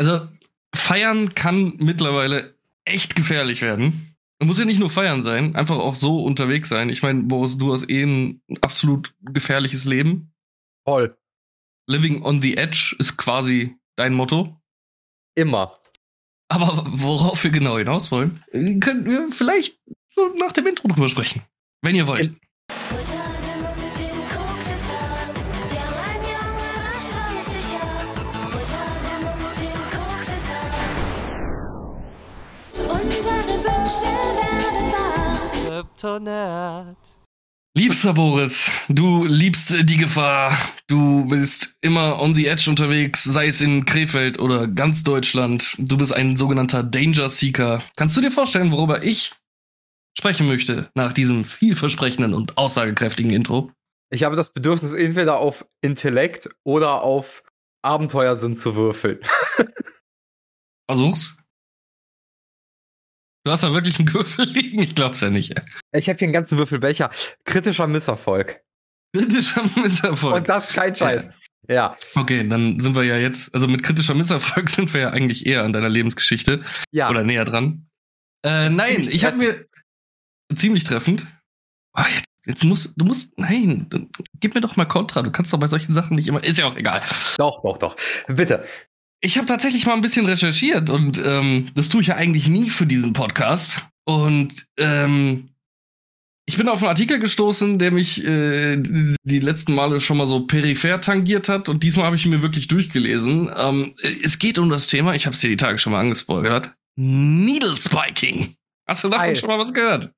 Also, feiern kann mittlerweile echt gefährlich werden. Man muss ja nicht nur feiern sein, einfach auch so unterwegs sein. Ich meine, Boris, du hast eh ein absolut gefährliches Leben. Voll. Living on the Edge ist quasi dein Motto. Immer. Aber worauf wir genau hinaus wollen, können wir vielleicht so nach dem Intro drüber sprechen. Wenn ihr wollt. Liebster Boris, du liebst die Gefahr. Du bist immer on the edge unterwegs, sei es in Krefeld oder ganz Deutschland. Du bist ein sogenannter Danger Seeker. Kannst du dir vorstellen, worüber ich sprechen möchte nach diesem vielversprechenden und aussagekräftigen Intro? Ich habe das Bedürfnis, entweder auf Intellekt oder auf Abenteuersinn zu würfeln. Versuch's. Du hast da wirklich einen Würfel liegen? Ich glaub's ja nicht. Ich habe hier einen ganzen Würfelbecher. Kritischer Misserfolg. Kritischer Misserfolg. Und das ist kein Scheiß. Ja. ja. Okay, dann sind wir ja jetzt, also mit kritischer Misserfolg sind wir ja eigentlich eher an deiner Lebensgeschichte. Ja. Oder näher dran. Äh, nein, ziemlich ich habe mir ziemlich treffend. Oh, jetzt, jetzt musst du musst, nein, gib mir doch mal Kontra. Du kannst doch bei solchen Sachen nicht immer. Ist ja auch egal. Doch, doch, doch. Bitte. Ich habe tatsächlich mal ein bisschen recherchiert und ähm, das tue ich ja eigentlich nie für diesen Podcast. Und ähm, ich bin auf einen Artikel gestoßen, der mich äh, die letzten Male schon mal so peripher tangiert hat und diesmal habe ich ihn mir wirklich durchgelesen. Ähm, es geht um das Thema, ich habe es dir die Tage schon mal angespoilert, Needle Spiking. Hast du davon Geil. schon mal was gehört?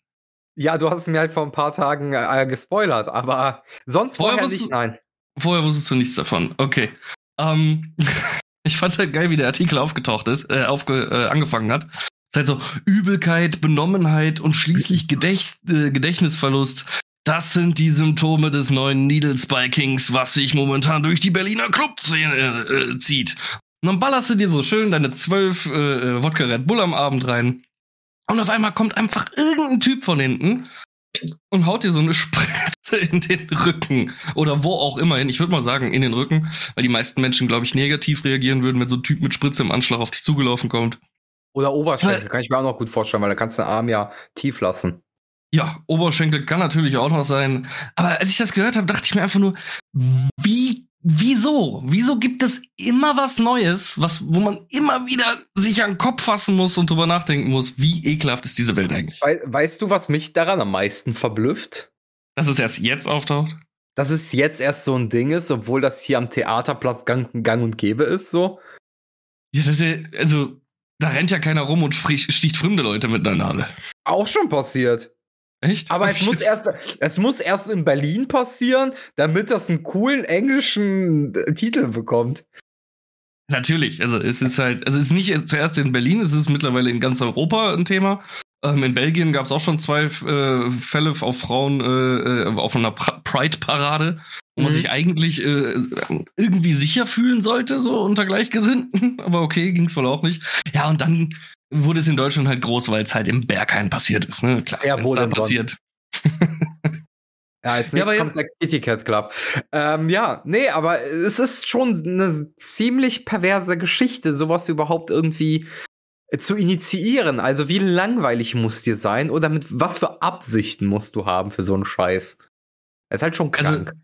Ja, du hast es mir halt vor ein paar Tagen äh, gespoilert, aber sonst vorher, vorher nicht, nein. Vorher wusstest du nichts davon, okay. Ähm, Ich fand halt geil, wie der Artikel aufgetaucht ist, äh, aufge, äh, angefangen hat. Es ist halt so Übelkeit, Benommenheit und schließlich Gedächt, äh, Gedächtnisverlust. Das sind die Symptome des neuen Needle Spikings, was sich momentan durch die Berliner Clubszene äh, zieht. Und dann ballerst du dir so schön deine zwölf äh, äh, Wodka Red Bull am Abend rein. Und auf einmal kommt einfach irgendein Typ von hinten und haut dir so eine Spritze in den Rücken oder wo auch immer hin. Ich würde mal sagen in den Rücken, weil die meisten Menschen, glaube ich, negativ reagieren würden, wenn so ein Typ mit Spritze im Anschlag auf dich zugelaufen kommt. Oder Oberschenkel, kann ich mir auch noch gut vorstellen, weil da kannst du den Arm ja tief lassen. Ja, Oberschenkel kann natürlich auch noch sein. Aber als ich das gehört habe, dachte ich mir einfach nur, wie Wieso? Wieso gibt es immer was Neues, was, wo man immer wieder sich an den Kopf fassen muss und drüber nachdenken muss, wie ekelhaft ist diese Welt eigentlich? We weißt du, was mich daran am meisten verblüfft? Dass es erst jetzt auftaucht? Dass es jetzt erst so ein Ding ist, obwohl das hier am Theaterplatz gang, gang und gäbe ist, so. Ja, das ist ja, also, da rennt ja keiner rum und sticht fremde Leute mit einer Nadel. Auch schon passiert. Echt? Aber es muss, erst, es muss erst in Berlin passieren, damit das einen coolen englischen äh, Titel bekommt. Natürlich, also es ist halt, also es ist nicht zuerst in Berlin, es ist mittlerweile in ganz Europa ein Thema. Ähm, in Belgien gab es auch schon zwei äh, Fälle auf Frauen äh, äh auf einer Pride-Parade, wo mhm. man sich eigentlich äh, irgendwie sicher fühlen sollte, so unter Gleichgesinnten. Aber okay, ging es wohl auch nicht. Ja, und dann wurde es in Deutschland halt groß, weil es halt im Berghain passiert ist. Ne? Klar, ja, wo dann passiert. Ja, jetzt ja, kommt der Kitty Cat Club. Ähm, ja, nee, aber es ist schon eine ziemlich perverse Geschichte, sowas überhaupt irgendwie zu initiieren. Also wie langweilig muss dir sein oder mit was für Absichten musst du haben für so einen Scheiß? Er ist halt schon also, krank. Also,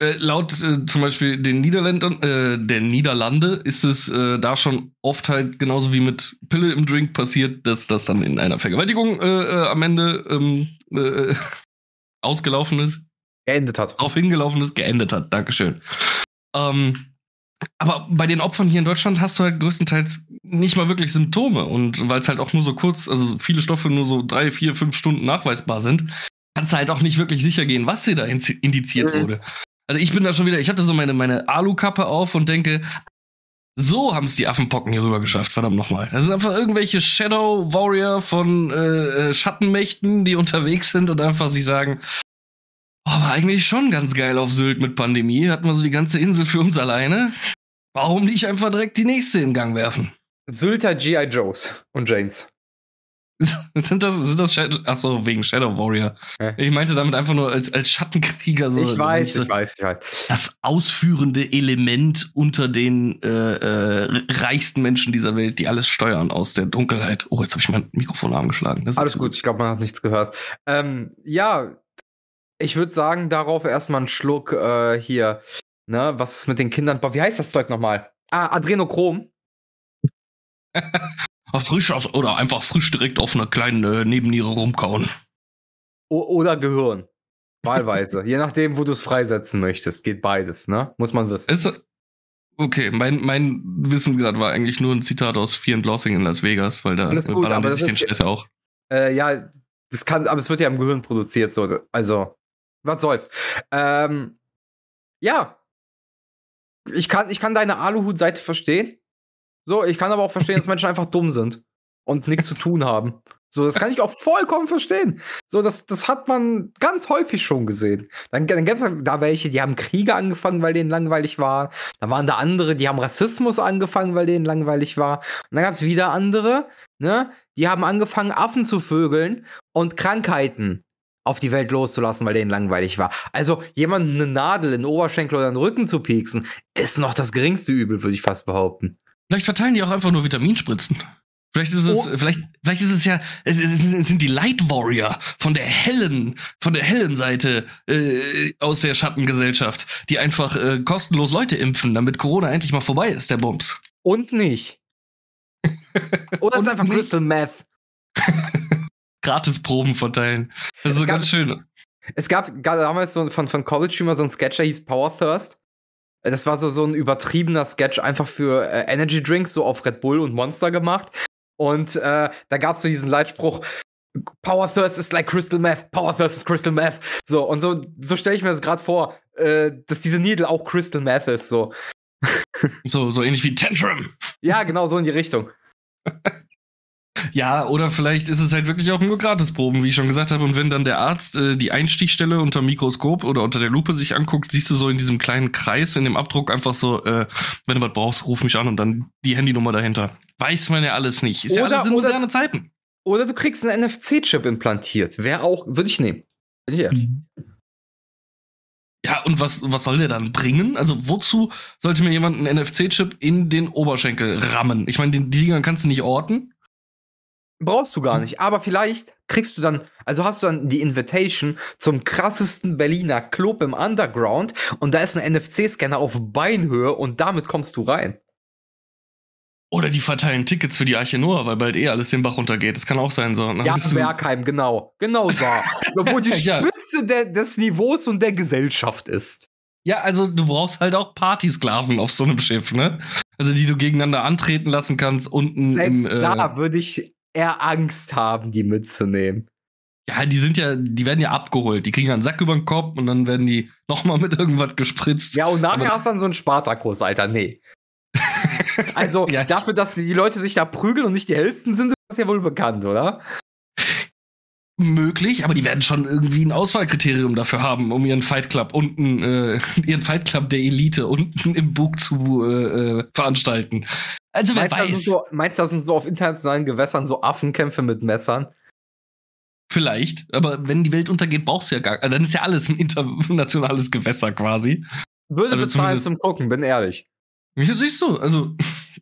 äh, laut äh, zum Beispiel den Niederländern, äh, der Niederlande ist es äh, da schon oft halt genauso wie mit Pille im Drink passiert, dass das dann in einer Vergewaltigung äh, äh, am Ende ähm, äh, ausgelaufen ist. Geendet hat. Darauf hingelaufen ist, geendet hat. Dankeschön. Ähm, aber bei den Opfern hier in Deutschland hast du halt größtenteils nicht mal wirklich Symptome. Und weil es halt auch nur so kurz, also viele Stoffe nur so drei, vier, fünf Stunden nachweisbar sind, kannst du halt auch nicht wirklich sicher gehen, was dir da indiziert mhm. wurde. Also ich bin da schon wieder, ich hatte so meine, meine Alukappe auf und denke, so haben es die Affenpocken hier rüber geschafft, verdammt nochmal. Das sind einfach irgendwelche Shadow Warrior von äh, äh, Schattenmächten, die unterwegs sind und einfach sich sagen, oh, war eigentlich schon ganz geil auf Sylt mit Pandemie, hatten wir so die ganze Insel für uns alleine. Warum nicht einfach direkt die nächste in Gang werfen? Sylter G.I. Joes und Janes. Sind das, sind das Shadow, ach so, wegen Shadow Warrior. Ja. Ich meinte damit einfach nur als, als Schattenkrieger so. Ich weiß, ich weiß, ich weiß. Das ausführende Element unter den äh, äh, reichsten Menschen dieser Welt, die alles steuern aus der Dunkelheit. Oh, jetzt habe ich mein Mikrofon angeschlagen. Alles gut, ich glaube, man hat nichts gehört. Ähm, ja, ich würde sagen, darauf erstmal einen Schluck äh, hier. Ne, was ist mit den Kindern? Wie heißt das Zeug nochmal? Ah, Adrenochrom. frisch oder einfach frisch direkt auf einer kleinen äh, Nebenniere rumkauen. O oder Gehirn. Wahlweise. Je nachdem, wo du es freisetzen möchtest. Geht beides, ne? Muss man wissen. Ist, okay, mein, mein Wissen gerade war eigentlich nur ein Zitat aus Fear and Lossing in Las Vegas, weil da gut, aber sich den Scheiß auch. Äh, ja, das kann, aber es wird ja im Gehirn produziert, so. Also, was soll's. Ähm, ja. Ich kann, ich kann deine Aluhut-Seite verstehen. So, ich kann aber auch verstehen, dass Menschen einfach dumm sind und nichts zu tun haben. So, das kann ich auch vollkommen verstehen. So, das, das hat man ganz häufig schon gesehen. Dann, dann gab es da welche, die haben Kriege angefangen, weil denen langweilig war. Dann waren da andere, die haben Rassismus angefangen, weil denen langweilig war. Und dann gab es wieder andere, ne, die haben angefangen, Affen zu vögeln und Krankheiten auf die Welt loszulassen, weil denen langweilig war. Also jemanden eine Nadel in den Oberschenkel oder in den Rücken zu pieksen, ist noch das geringste Übel, würde ich fast behaupten. Vielleicht verteilen die auch einfach nur Vitaminspritzen. Vielleicht ist es, oh. vielleicht, vielleicht ist es ja, es, es, sind die Light Warrior von der hellen, von der hellen Seite äh, aus der Schattengesellschaft, die einfach äh, kostenlos Leute impfen, damit Corona endlich mal vorbei ist, der Bums. Und nicht. Oder es ist einfach nicht. Crystal Meth. Gratisproben verteilen. Das ist so ganz schön. Es gab damals so von, von College immer so ein Sketch, der hieß Power Thirst. Das war so, so ein übertriebener Sketch einfach für äh, Energy Drinks, so auf Red Bull und Monster gemacht. Und äh, da gab es so diesen Leitspruch, Power Thirst is like Crystal Meth, Power Thirst is Crystal Meth. So, und so, so stelle ich mir das gerade vor, äh, dass diese Needle auch Crystal Meth ist, so. so, so ähnlich wie Tantrum. Ja, genau so in die Richtung. Ja, oder vielleicht ist es halt wirklich auch nur Gratisproben, wie ich schon gesagt habe. Und wenn dann der Arzt äh, die Einstichstelle unter Mikroskop oder unter der Lupe sich anguckt, siehst du so in diesem kleinen Kreis in dem Abdruck einfach so, äh, wenn du was brauchst, ruf mich an und dann die Handynummer dahinter. Weiß man ja alles nicht. Ist oder, ja alles in oder, moderne Zeiten. Oder du kriegst einen NFC-Chip implantiert. Wäre auch, würde ich nehmen. Bin ich ehrlich. Ja, und was, was soll der dann bringen? Also, wozu sollte mir jemand einen NFC-Chip in den Oberschenkel rammen? Ich meine, die Dinger kannst du nicht orten. Brauchst du gar nicht. Aber vielleicht kriegst du dann, also hast du dann die Invitation zum krassesten Berliner Club im Underground und da ist ein NFC-Scanner auf Beinhöhe und damit kommst du rein. Oder die verteilen Tickets für die Arche Noah, weil bald eh alles den Bach runtergeht. Das kann auch sein. So. ja, Bergheim, genau. Genau da. wo die Spitze ja. des Niveaus und der Gesellschaft ist. Ja, also du brauchst halt auch Partysklaven auf so einem Schiff, ne? Also die du gegeneinander antreten lassen kannst unten Selbst im. Äh, da würde ich eher Angst haben, die mitzunehmen. Ja, die sind ja, die werden ja abgeholt. Die kriegen einen Sack über den Kopf und dann werden die nochmal mit irgendwas gespritzt. Ja, und nachher Aber hast du dann so einen Spartakus, Alter. Nee. also ja. dafür, dass die Leute sich da prügeln und nicht die hellsten sind, ist das ja wohl bekannt, oder? Möglich, aber die werden schon irgendwie ein Auswahlkriterium dafür haben, um ihren Fight Club unten, äh, ihren Fight Club der Elite unten im Bug zu äh, äh veranstalten. Also wer meinst, weiß. So, meinst du, das sind so auf internationalen Gewässern so Affenkämpfe mit Messern? Vielleicht, aber wenn die Welt untergeht, brauchst du ja gar, also dann ist ja alles ein internationales Gewässer quasi. Würde also bezahlen zum Gucken, bin ehrlich. Ja, siehst du, also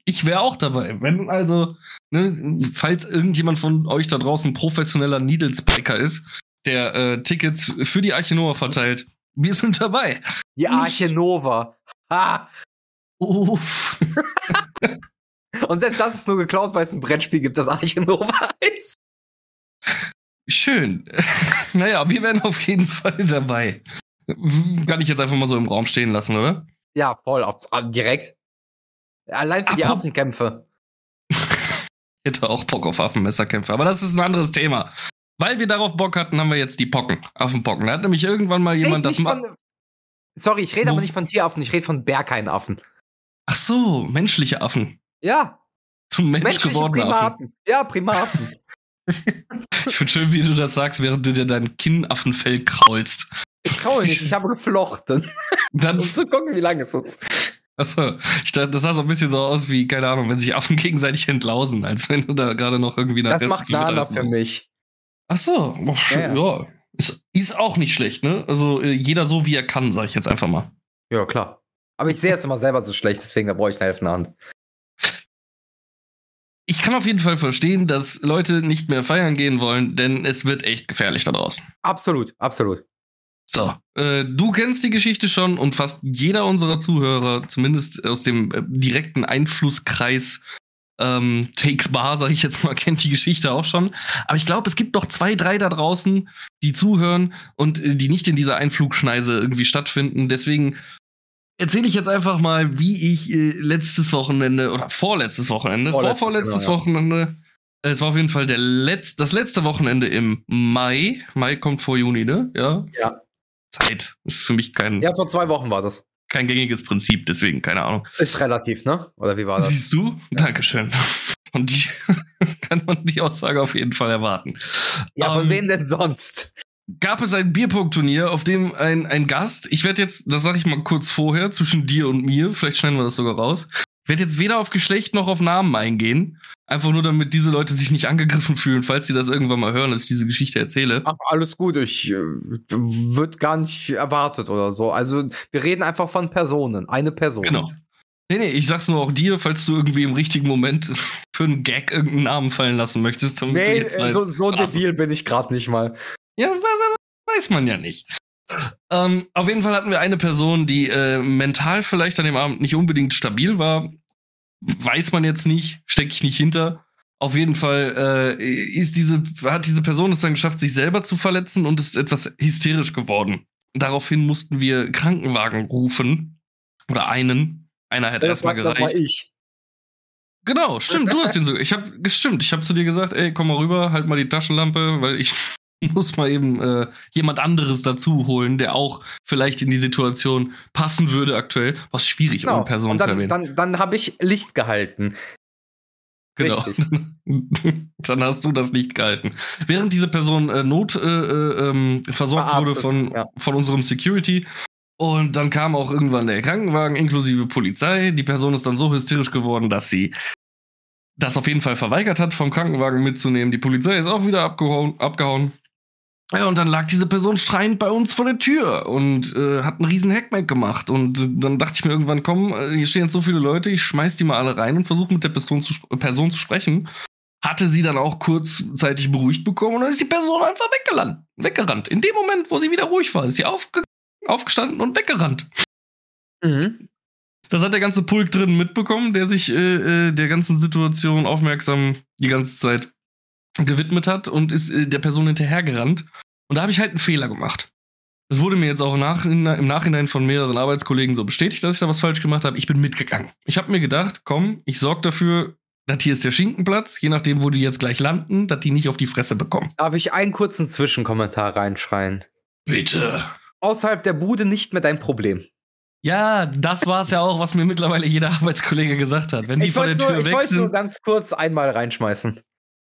ich wäre auch dabei. Wenn also, ne, falls irgendjemand von euch da draußen professioneller Needlespiker ist, der äh, Tickets für die Arche Nova verteilt, wir sind dabei. Die Arche Nova. Ha! Uff. Und selbst das ist nur geklaut, weil es ein Brettspiel gibt, das Arche Nova ist. Schön. naja, wir wären auf jeden Fall dabei. Kann ich jetzt einfach mal so im Raum stehen lassen, oder? Ja, voll. Direkt. Allein für die Apropos Affenkämpfe. ich hätte auch Bock auf Affenmesserkämpfe, aber das ist ein anderes Thema. Weil wir darauf Bock hatten, haben wir jetzt die Pocken, Affenpocken. Da hat nämlich irgendwann mal jemand das mal. Sorry, ich rede aber nicht von Tieraffen, ich rede von Berghainaffen. Ach so, menschliche Affen. Ja. Zum Mensch gewordenen Primaten. Affen. Ja, Primaten. ich finde schön, wie du das sagst, während du dir dein Kinnaffenfell kraulst. Ich kraul nicht, ich habe geflochten. Dann um zu gucken, wie lange es ist. Achso, ich dachte, das sah so ein bisschen so aus wie, keine Ahnung, wenn sich Affen gegenseitig entlausen, als wenn du da gerade noch irgendwie nach Das macht Nana für mich. Ach so, oh, ja, ja. Ist, ist, auch nicht schlecht, ne? Also äh, jeder so, wie er kann, sag ich jetzt einfach mal. Ja, klar. Aber ich sehe jetzt immer selber so schlecht, deswegen da brauche ich eine helfende Hand. Ich kann auf jeden Fall verstehen, dass Leute nicht mehr feiern gehen wollen, denn es wird echt gefährlich da draußen. Absolut, absolut. So, äh, du kennst die Geschichte schon und fast jeder unserer Zuhörer, zumindest aus dem äh, direkten Einflusskreis ähm, Takes Bar, sag ich jetzt mal, kennt die Geschichte auch schon. Aber ich glaube, es gibt noch zwei, drei da draußen, die zuhören und äh, die nicht in dieser Einflugschneise irgendwie stattfinden. Deswegen erzähle ich jetzt einfach mal, wie ich äh, letztes Wochenende oder vorletztes Wochenende, vorletztes, vorvorletztes genau, ja. Wochenende, äh, es war auf jeden Fall der Letz-, das letzte Wochenende im Mai. Mai kommt vor Juni, ne? Ja. Ja. Zeit ist für mich kein. Ja, vor zwei Wochen war das. Kein gängiges Prinzip, deswegen keine Ahnung. Ist relativ, ne? Oder wie war das? Siehst du? Ja. Dankeschön. Und die kann man die Aussage auf jeden Fall erwarten. Ja, von um, ähm, wem denn sonst? Gab es ein Bierpunktturnier, auf dem ein, ein Gast, ich werde jetzt, das sage ich mal kurz vorher, zwischen dir und mir, vielleicht schneiden wir das sogar raus. Ich werde jetzt weder auf Geschlecht noch auf Namen eingehen. Einfach nur, damit diese Leute sich nicht angegriffen fühlen, falls sie das irgendwann mal hören, dass ich diese Geschichte erzähle. Ach, alles gut. Ich äh, wird gar nicht erwartet oder so. Also, wir reden einfach von Personen. Eine Person. Genau. Nee, nee, ich sag's nur auch dir, falls du irgendwie im richtigen Moment für einen Gag irgendeinen Namen fallen lassen möchtest. Nee, äh, so, so debil bin ich gerade nicht mal. Ja, weiß man ja nicht. Ähm, auf jeden Fall hatten wir eine Person, die äh, mental vielleicht an dem Abend nicht unbedingt stabil war. Weiß man jetzt nicht, stecke ich nicht hinter. Auf jeden Fall äh, ist diese, hat diese Person es dann geschafft, sich selber zu verletzen und ist etwas hysterisch geworden. Daraufhin mussten wir Krankenwagen rufen. Oder einen. Einer hat erstmal gereicht. Das war ich. Genau, stimmt, du hast ihn so. Ich hab, gestimmt, ich hab zu dir gesagt, ey, komm mal rüber, halt mal die Taschenlampe, weil ich muss man eben äh, jemand anderes dazu holen, der auch vielleicht in die Situation passen würde aktuell. Was schwierig, genau. um Personen dann, zu erwähnen. Dann, dann habe ich Licht gehalten. Genau. dann hast du das Licht gehalten. Während diese Person äh, not äh, äh ähm, versorgt Verabtet, wurde von, ja. von unserem Security. Und dann kam auch irgendwann der Krankenwagen inklusive Polizei. Die Person ist dann so hysterisch geworden, dass sie das auf jeden Fall verweigert hat, vom Krankenwagen mitzunehmen. Die Polizei ist auch wieder abgehauen. abgehauen. Ja, und dann lag diese Person schreiend bei uns vor der Tür und äh, hat einen riesen Hackmack gemacht. Und äh, dann dachte ich mir irgendwann, komm, äh, hier stehen jetzt so viele Leute, ich schmeiß die mal alle rein und versuche mit der Person zu, Person zu sprechen. Hatte sie dann auch kurzzeitig beruhigt bekommen und dann ist die Person einfach weggerannt. weggerannt. In dem Moment, wo sie wieder ruhig war, ist sie aufge aufgestanden und weggerannt. Mhm. Das hat der ganze Pulk drin mitbekommen, der sich äh, äh der ganzen Situation aufmerksam die ganze Zeit gewidmet hat und ist äh, der Person hinterhergerannt. Und da habe ich halt einen Fehler gemacht. Das wurde mir jetzt auch nach, im Nachhinein von mehreren Arbeitskollegen so bestätigt, dass ich da was falsch gemacht habe. Ich bin mitgegangen. Ich habe mir gedacht, komm, ich sorge dafür, das hier ist der Schinkenplatz, je nachdem, wo die jetzt gleich landen, dass die nicht auf die Fresse bekommen. Darf ich einen kurzen Zwischenkommentar reinschreien? Bitte. Außerhalb der Bude nicht mehr dein Problem. Ja, das war es ja auch, was mir mittlerweile jeder Arbeitskollege gesagt hat. Wenn die vor der Tür nur, weg ich sind. Ich wollte nur ganz kurz einmal reinschmeißen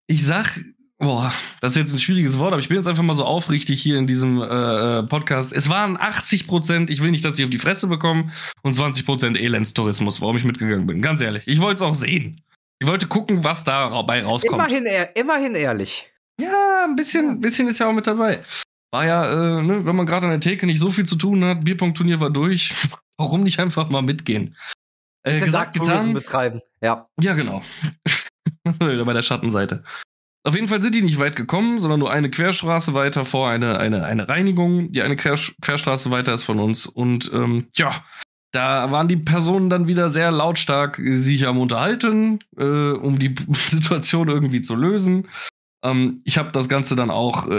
ich sag, boah, das ist jetzt ein schwieriges Wort, aber ich bin jetzt einfach mal so aufrichtig hier in diesem äh, äh Podcast. Es waren 80 Prozent, ich will nicht, dass sie auf die Fresse bekommen, und 20 Prozent Elendstourismus, warum ich mitgegangen bin. Ganz ehrlich. Ich wollte es auch sehen. Ich wollte gucken, was dabei rauskommt. Immerhin, immerhin ehrlich. Ja, ein bisschen, bisschen ist ja auch mit dabei. War ja, äh, ne, wenn man gerade an der Theke nicht so viel zu tun hat, Bierpunktturnier war durch, warum nicht einfach mal mitgehen? Äh, gesagt, getan. betreiben. Ja. Ja, genau. Wieder bei der Schattenseite. Auf jeden Fall sind die nicht weit gekommen, sondern nur eine Querstraße weiter vor eine, eine, eine Reinigung, die eine Quer Querstraße weiter ist von uns. Und ähm, ja, da waren die Personen dann wieder sehr lautstark sich am Unterhalten, äh, um die Situation irgendwie zu lösen. Ähm, ich habe das Ganze dann auch äh,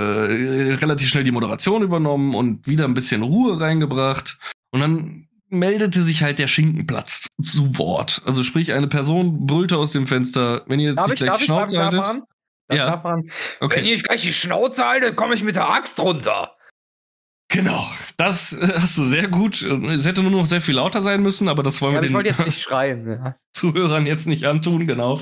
relativ schnell die Moderation übernommen und wieder ein bisschen Ruhe reingebracht. Und dann meldete sich halt der Schinkenplatz zu Wort. Also sprich, eine Person brüllte aus dem Fenster, wenn ihr jetzt darf nicht ich, gleich die Schnauze haltet. Ja. Man, okay. Wenn ich gleich die Schnauze halte, komme ich mit der Axt runter. Genau, das äh, hast du sehr gut. Es hätte nur noch sehr viel lauter sein müssen, aber das wollen ja, wir den jetzt nicht schreien, ja. Zuhörern jetzt nicht antun, genau.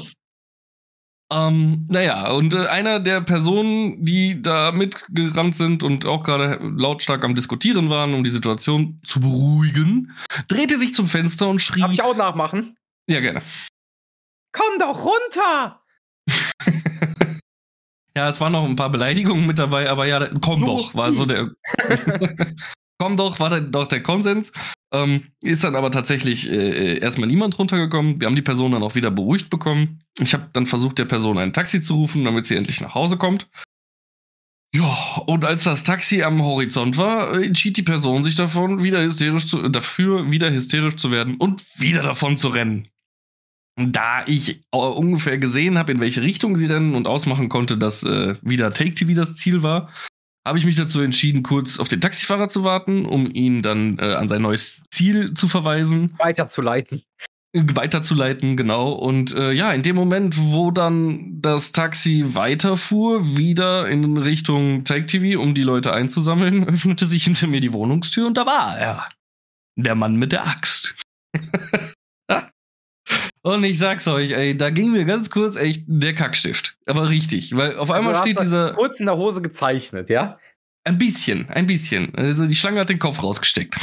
Ähm, naja, und äh, einer der Personen, die da mitgerannt sind und auch gerade lautstark am Diskutieren waren, um die Situation zu beruhigen, drehte sich zum Fenster und schrie. Darf ich auch nachmachen? Ja, gerne. Komm doch runter! ja, es waren noch ein paar Beleidigungen mit dabei, aber ja, komm doch, war so der. komm doch, war doch der Konsens. Ähm, ist dann aber tatsächlich äh, erstmal niemand runtergekommen. Wir haben die Person dann auch wieder beruhigt bekommen. Ich habe dann versucht, der Person ein Taxi zu rufen, damit sie endlich nach Hause kommt. Ja, und als das Taxi am Horizont war, entschied die Person sich davon, wieder hysterisch zu, dafür wieder hysterisch zu werden und wieder davon zu rennen. Da ich ungefähr gesehen habe, in welche Richtung sie rennen und ausmachen konnte, dass äh, wieder Take TV das Ziel war, habe ich mich dazu entschieden, kurz auf den Taxifahrer zu warten, um ihn dann äh, an sein neues Ziel zu verweisen. Weiterzuleiten. Weiterzuleiten, genau. Und äh, ja, in dem Moment, wo dann das Taxi weiterfuhr, wieder in Richtung Take TV, um die Leute einzusammeln, öffnete sich hinter mir die Wohnungstür und da war er. Der Mann mit der Axt. Und ich sag's euch, ey, da ging mir ganz kurz echt der Kackstift. Aber richtig, weil auf einmal also steht dieser. Kurz in der Hose gezeichnet, ja? Ein bisschen, ein bisschen. Also die Schlange hat den Kopf rausgesteckt.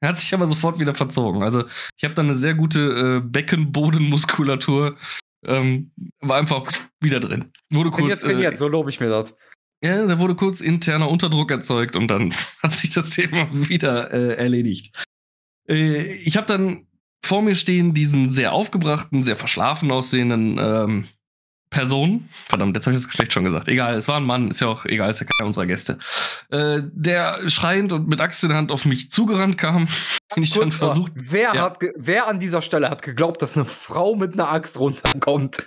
Er hat sich aber sofort wieder verzogen. Also ich habe da eine sehr gute äh, Beckenbodenmuskulatur. Ähm, war einfach wieder drin. Wurde kurz. Trainiert, äh, so lobe ich mir das. Ja, da wurde kurz interner Unterdruck erzeugt und dann hat sich das Thema wieder äh, erledigt. Äh, ich habe dann vor mir stehen diesen sehr aufgebrachten, sehr verschlafen aussehenden ähm, Person. Verdammt, jetzt habe ich das Geschlecht schon gesagt. Egal, es war ein Mann, ist ja auch egal, ist ja keiner unserer Gäste. Äh, der schreiend und mit Axt in der Hand auf mich zugerannt kam. Den ich dann versucht. Wer, ja. hat wer an dieser Stelle hat geglaubt, dass eine Frau mit einer Axt runterkommt?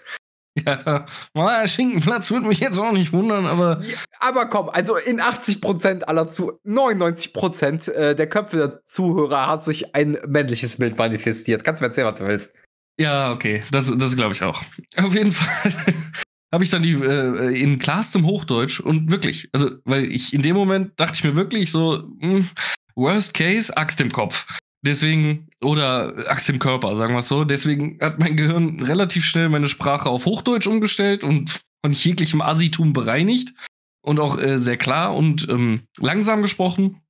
Ja, mal Schinkenplatz würde mich jetzt auch nicht wundern, aber. Ja, aber komm, also in 80% aller zu 99% äh, der Köpfe der Zuhörer hat sich ein männliches Bild manifestiert. Kannst du mir erzählen, was du willst? Ja, okay, das, das glaube ich auch. Auf jeden Fall habe ich dann die äh, in klarstem Hochdeutsch und wirklich, also, weil ich in dem Moment dachte ich mir wirklich so, mh, hm, Worst Case, Axt im Kopf. Deswegen, oder Axt im Körper, sagen wir es so. Deswegen hat mein Gehirn relativ schnell meine Sprache auf Hochdeutsch umgestellt und von jeglichem Asitum bereinigt. Und auch äh, sehr klar und ähm, langsam gesprochen.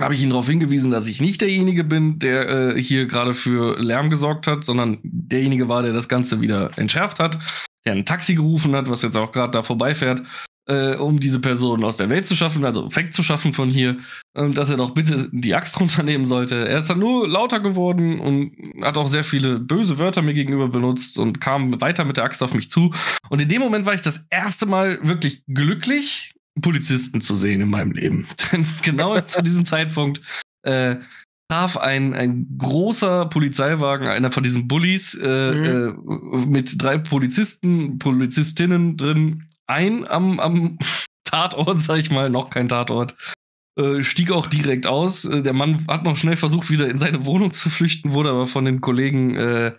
Habe ich ihn darauf hingewiesen, dass ich nicht derjenige bin, der äh, hier gerade für Lärm gesorgt hat, sondern derjenige war, der das Ganze wieder entschärft hat, der ein Taxi gerufen hat, was jetzt auch gerade da vorbeifährt äh, um diese Person aus der Welt zu schaffen, also wegzuschaffen von hier, äh, dass er doch bitte die Axt runternehmen sollte. Er ist dann nur lauter geworden und hat auch sehr viele böse Wörter mir gegenüber benutzt und kam weiter mit der Axt auf mich zu. Und in dem Moment war ich das erste Mal wirklich glücklich, Polizisten zu sehen in meinem Leben. Denn genau zu diesem Zeitpunkt äh, traf ein, ein großer Polizeiwagen, einer von diesen Bullies, äh, mhm. äh, mit drei Polizisten, Polizistinnen drin, ein am, am Tatort, sag ich mal, noch kein Tatort. Äh, stieg auch direkt aus. Äh, der Mann hat noch schnell versucht, wieder in seine Wohnung zu flüchten, wurde aber von den Kollegen äh,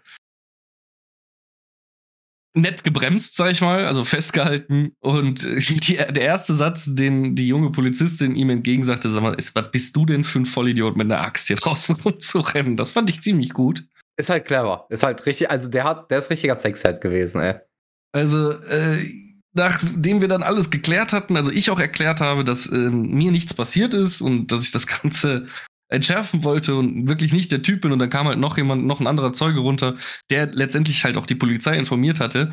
nett gebremst, sag ich mal, also festgehalten. Und die, der erste Satz, den die junge Polizistin ihm entgegensagte, sag mal, was bist du denn für ein Vollidiot mit einer Axt hier draußen rumzurennen? Das fand ich ziemlich gut. Ist halt clever. Ist halt richtig, also der hat, der ist richtiger Sexhead gewesen, ey. Also, äh, nachdem wir dann alles geklärt hatten, also ich auch erklärt habe, dass äh, mir nichts passiert ist und dass ich das Ganze entschärfen wollte und wirklich nicht der Typ bin und dann kam halt noch jemand, noch ein anderer Zeuge runter, der letztendlich halt auch die Polizei informiert hatte,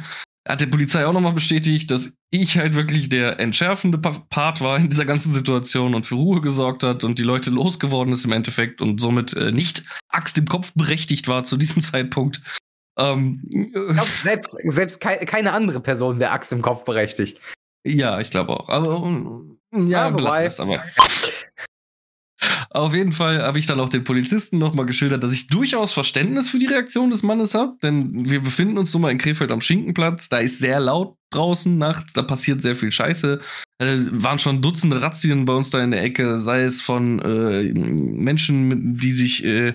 hat der Polizei auch nochmal bestätigt, dass ich halt wirklich der entschärfende Part war in dieser ganzen Situation und für Ruhe gesorgt hat und die Leute losgeworden ist im Endeffekt und somit äh, nicht Axt im Kopf berechtigt war zu diesem Zeitpunkt. Ähm, glaub, selbst selbst kei keine andere Person wäre Axt im Kopf berechtigt. Ja, ich glaube auch. Aber ja, ja belassen das aber. Auf jeden Fall habe ich dann auch den Polizisten nochmal geschildert, dass ich durchaus Verständnis für die Reaktion des Mannes habe, denn wir befinden uns nun mal in Krefeld am Schinkenplatz. Da ist sehr laut draußen nachts, da passiert sehr viel Scheiße. Äh, waren schon Dutzende Razzien bei uns da in der Ecke, sei es von äh, Menschen, die sich äh,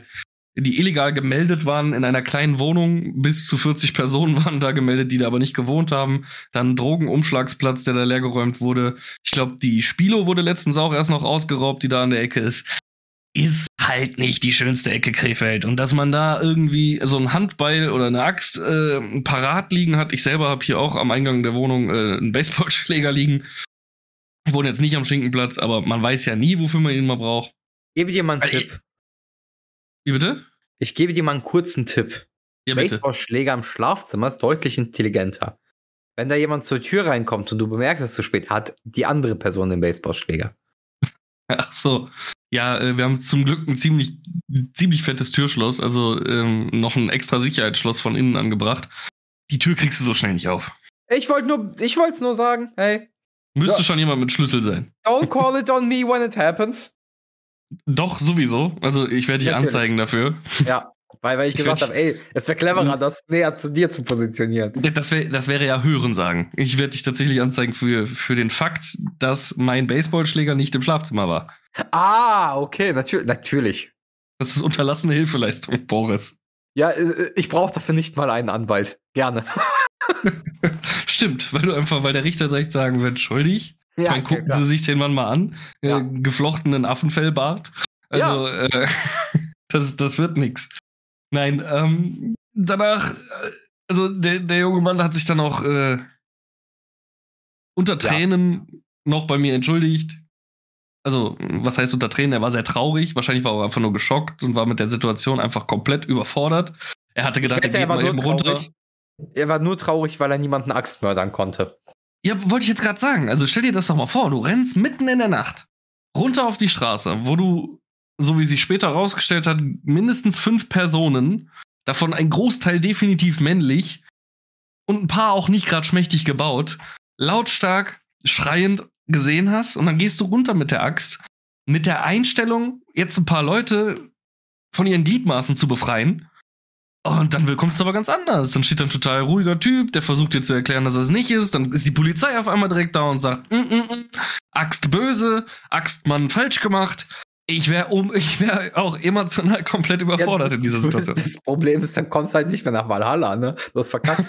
die illegal gemeldet waren in einer kleinen Wohnung. Bis zu 40 Personen waren da gemeldet, die da aber nicht gewohnt haben. Dann Drogenumschlagsplatz, der da leergeräumt wurde. Ich glaube, die Spilo wurde letztens auch erst noch ausgeraubt, die da an der Ecke ist. Ist halt nicht die schönste Ecke Krefeld. Und dass man da irgendwie so ein Handbeil oder eine Axt äh, parat liegen hat. Ich selber habe hier auch am Eingang der Wohnung äh, einen Baseballschläger liegen. Ich wohne jetzt nicht am Schinkenplatz, aber man weiß ja nie, wofür man ihn mal braucht. Gebe dir mal einen Tipp. Wie bitte? Ich gebe dir mal einen kurzen Tipp. Ja, Baseballschläger im Schlafzimmer ist deutlich intelligenter. Wenn da jemand zur Tür reinkommt und du bemerkst es zu spät, hat die andere Person den Baseballschläger. Ach so. Ja, äh, wir haben zum Glück ein ziemlich, ziemlich fettes Türschloss, also ähm, noch ein extra Sicherheitsschloss von innen angebracht. Die Tür kriegst du so schnell nicht auf. Ich wollte nur, ich wollte es nur sagen, hey. Müsste so. schon jemand mit Schlüssel sein. Don't call it on me when it happens. Doch, sowieso. Also ich werde dich Natürlich. anzeigen dafür. Ja, weil, weil ich, ich gesagt habe, ey, es wäre cleverer, das näher zu dir zu positionieren. Das, wär, das wäre ja Hörensagen. Ich werde dich tatsächlich anzeigen für, für den Fakt, dass mein Baseballschläger nicht im Schlafzimmer war. Ah, okay, natür natürlich. Das ist unterlassene Hilfeleistung, Boris. Ja, äh, ich brauche dafür nicht mal einen Anwalt. Gerne. Stimmt, weil du einfach, weil der Richter direkt sagen wird, schuldig. Ja, Dann gucken okay, Sie sich den Mann mal an. Äh, ja. Äh, geflochtenen Affenfellbart. Also, ja. äh, das, das wird nix. Nein, ähm, danach, äh, also der, der junge Mann hat sich dann auch äh, unter Tränen ja. noch bei mir entschuldigt. Also, was heißt unter Tränen? Er war sehr traurig. Wahrscheinlich war er einfach nur geschockt und war mit der Situation einfach komplett überfordert. Er hatte gedacht, er geht mal eben runter. Er war nur traurig, weil er niemanden Axt mördern konnte. Ja, wollte ich jetzt gerade sagen. Also stell dir das doch mal vor, du rennst mitten in der Nacht runter auf die Straße, wo du so wie sich später herausgestellt hat, mindestens fünf Personen, davon ein Großteil definitiv männlich und ein paar auch nicht gerade schmächtig gebaut, lautstark, schreiend gesehen hast und dann gehst du runter mit der Axt mit der Einstellung, jetzt ein paar Leute von ihren Gliedmaßen zu befreien. Und dann kommt es aber ganz anders. Dann steht da ein total ruhiger Typ, der versucht dir zu erklären, dass er es nicht ist. Dann ist die Polizei auf einmal direkt da und sagt, mm, mm, mm, Axt böse, Axtmann falsch gemacht. Ich wäre um, ich wäre auch emotional komplett überfordert ja, in dieser Situation. Das Problem ist, dann kommst du halt nicht mehr nach Valhalla, ne? Du hast verkackt.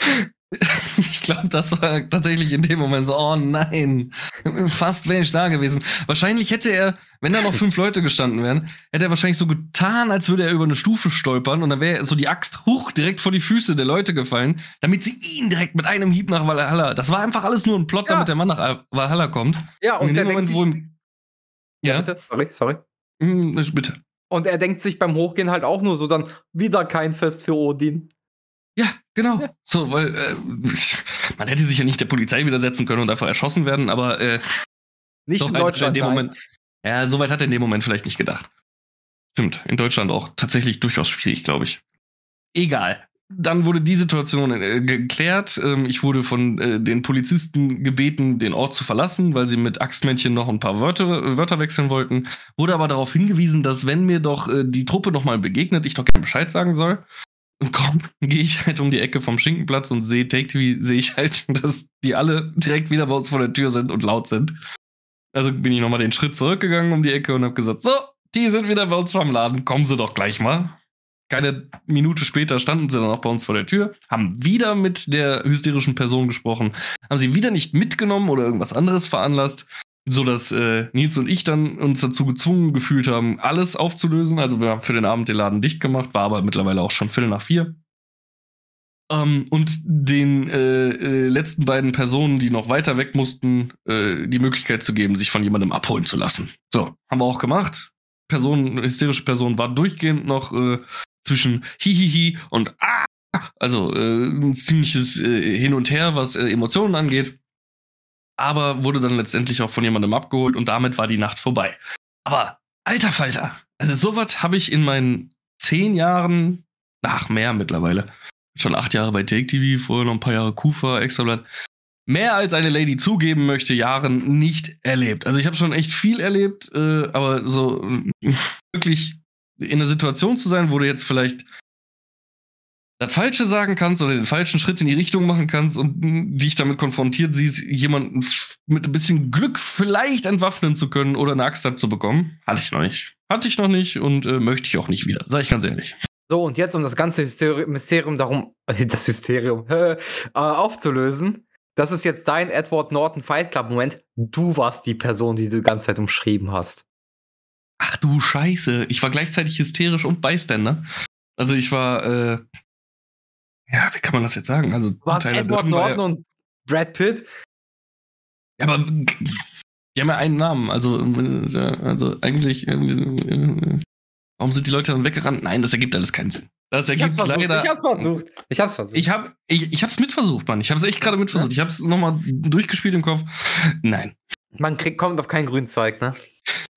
ich glaube, das war tatsächlich in dem Moment so, oh nein, fast wäre ich da gewesen. Wahrscheinlich hätte er, wenn da noch fünf Leute gestanden wären, hätte er wahrscheinlich so getan, als würde er über eine Stufe stolpern und dann wäre so die Axt hoch direkt vor die Füße der Leute gefallen, damit sie ihn direkt mit einem Hieb nach Valhalla. Das war einfach alles nur ein Plot, ja. damit der Mann nach Valhalla kommt. Ja, und, und in dem Moment, wo ihm ja, bitte, sorry, sorry. Mm, bitte. Und er denkt sich beim Hochgehen halt auch nur so dann wieder kein Fest für Odin. Ja, genau. Ja. So, weil äh, man hätte sich ja nicht der Polizei widersetzen können und einfach erschossen werden, aber äh, nicht in Deutschland. In dem Moment, ja, soweit hat er in dem Moment vielleicht nicht gedacht. Stimmt, in Deutschland auch tatsächlich durchaus schwierig, glaube ich. Egal dann wurde die Situation äh, geklärt. Ähm, ich wurde von äh, den Polizisten gebeten, den Ort zu verlassen, weil sie mit Axtmännchen noch ein paar Wörter, Wörter wechseln wollten. Wurde aber darauf hingewiesen, dass wenn mir doch äh, die Truppe nochmal begegnet, ich doch gerne Bescheid sagen soll. Komm, gehe ich halt um die Ecke vom Schinkenplatz und sehe Take TV, sehe ich halt, dass die alle direkt wieder bei uns vor der Tür sind und laut sind. Also bin ich nochmal den Schritt zurückgegangen um die Ecke und habe gesagt, so, die sind wieder bei uns vom Laden, kommen sie doch gleich mal keine Minute später standen sie dann auch bei uns vor der Tür, haben wieder mit der hysterischen Person gesprochen, haben sie wieder nicht mitgenommen oder irgendwas anderes veranlasst, so dass äh, Nils und ich dann uns dazu gezwungen gefühlt haben, alles aufzulösen. Also wir haben für den Abend den Laden dicht gemacht, war aber mittlerweile auch schon Viertel nach vier. Ähm, und den äh, äh, letzten beiden Personen, die noch weiter weg mussten, äh, die Möglichkeit zu geben, sich von jemandem abholen zu lassen. So, haben wir auch gemacht. Person, hysterische Person war durchgehend noch äh, zwischen Hihihi und Ah. Also äh, ein ziemliches äh, Hin und Her, was äh, Emotionen angeht. Aber wurde dann letztendlich auch von jemandem abgeholt und damit war die Nacht vorbei. Aber alter Falter, also sowas habe ich in meinen zehn Jahren, ach mehr mittlerweile, schon acht Jahre bei Take TV, vorher noch ein paar Jahre Kufa, Extrablatt, mehr als eine Lady zugeben möchte, Jahren nicht erlebt. Also ich habe schon echt viel erlebt, äh, aber so wirklich in der Situation zu sein, wo du jetzt vielleicht das Falsche sagen kannst oder den falschen Schritt in die Richtung machen kannst und dich damit konfrontiert siehst, jemanden mit ein bisschen Glück vielleicht entwaffnen zu können oder eine Axt zu bekommen, hatte ich noch nicht. Hatte ich noch nicht und äh, möchte ich auch nicht wieder, sag ich ganz ehrlich. So, und jetzt, um das ganze Mysterium darum, äh, das Mysterium, äh, aufzulösen, das ist jetzt dein Edward Norton Fight Club Moment. Du warst die Person, die du die ganze Zeit umschrieben hast. Ach du Scheiße. Ich war gleichzeitig hysterisch und Bystander. Also ich war, äh, ja, wie kann man das jetzt sagen? Also war Edward Norton ja, und Brad Pitt? Ja, aber die haben ja einen Namen. Also, also eigentlich, äh, warum sind die Leute dann weggerannt? Nein, das ergibt alles keinen Sinn. Das ergibt ich hab's leider. Ich hab's versucht. Ich hab's versucht. Ich hab, ich, ich hab's mitversucht, Mann. Ich hab's echt gerade mitversucht. Ich hab's nochmal durchgespielt im Kopf. Nein. Man kriegt, kommt auf keinen grünen Zweig, ne?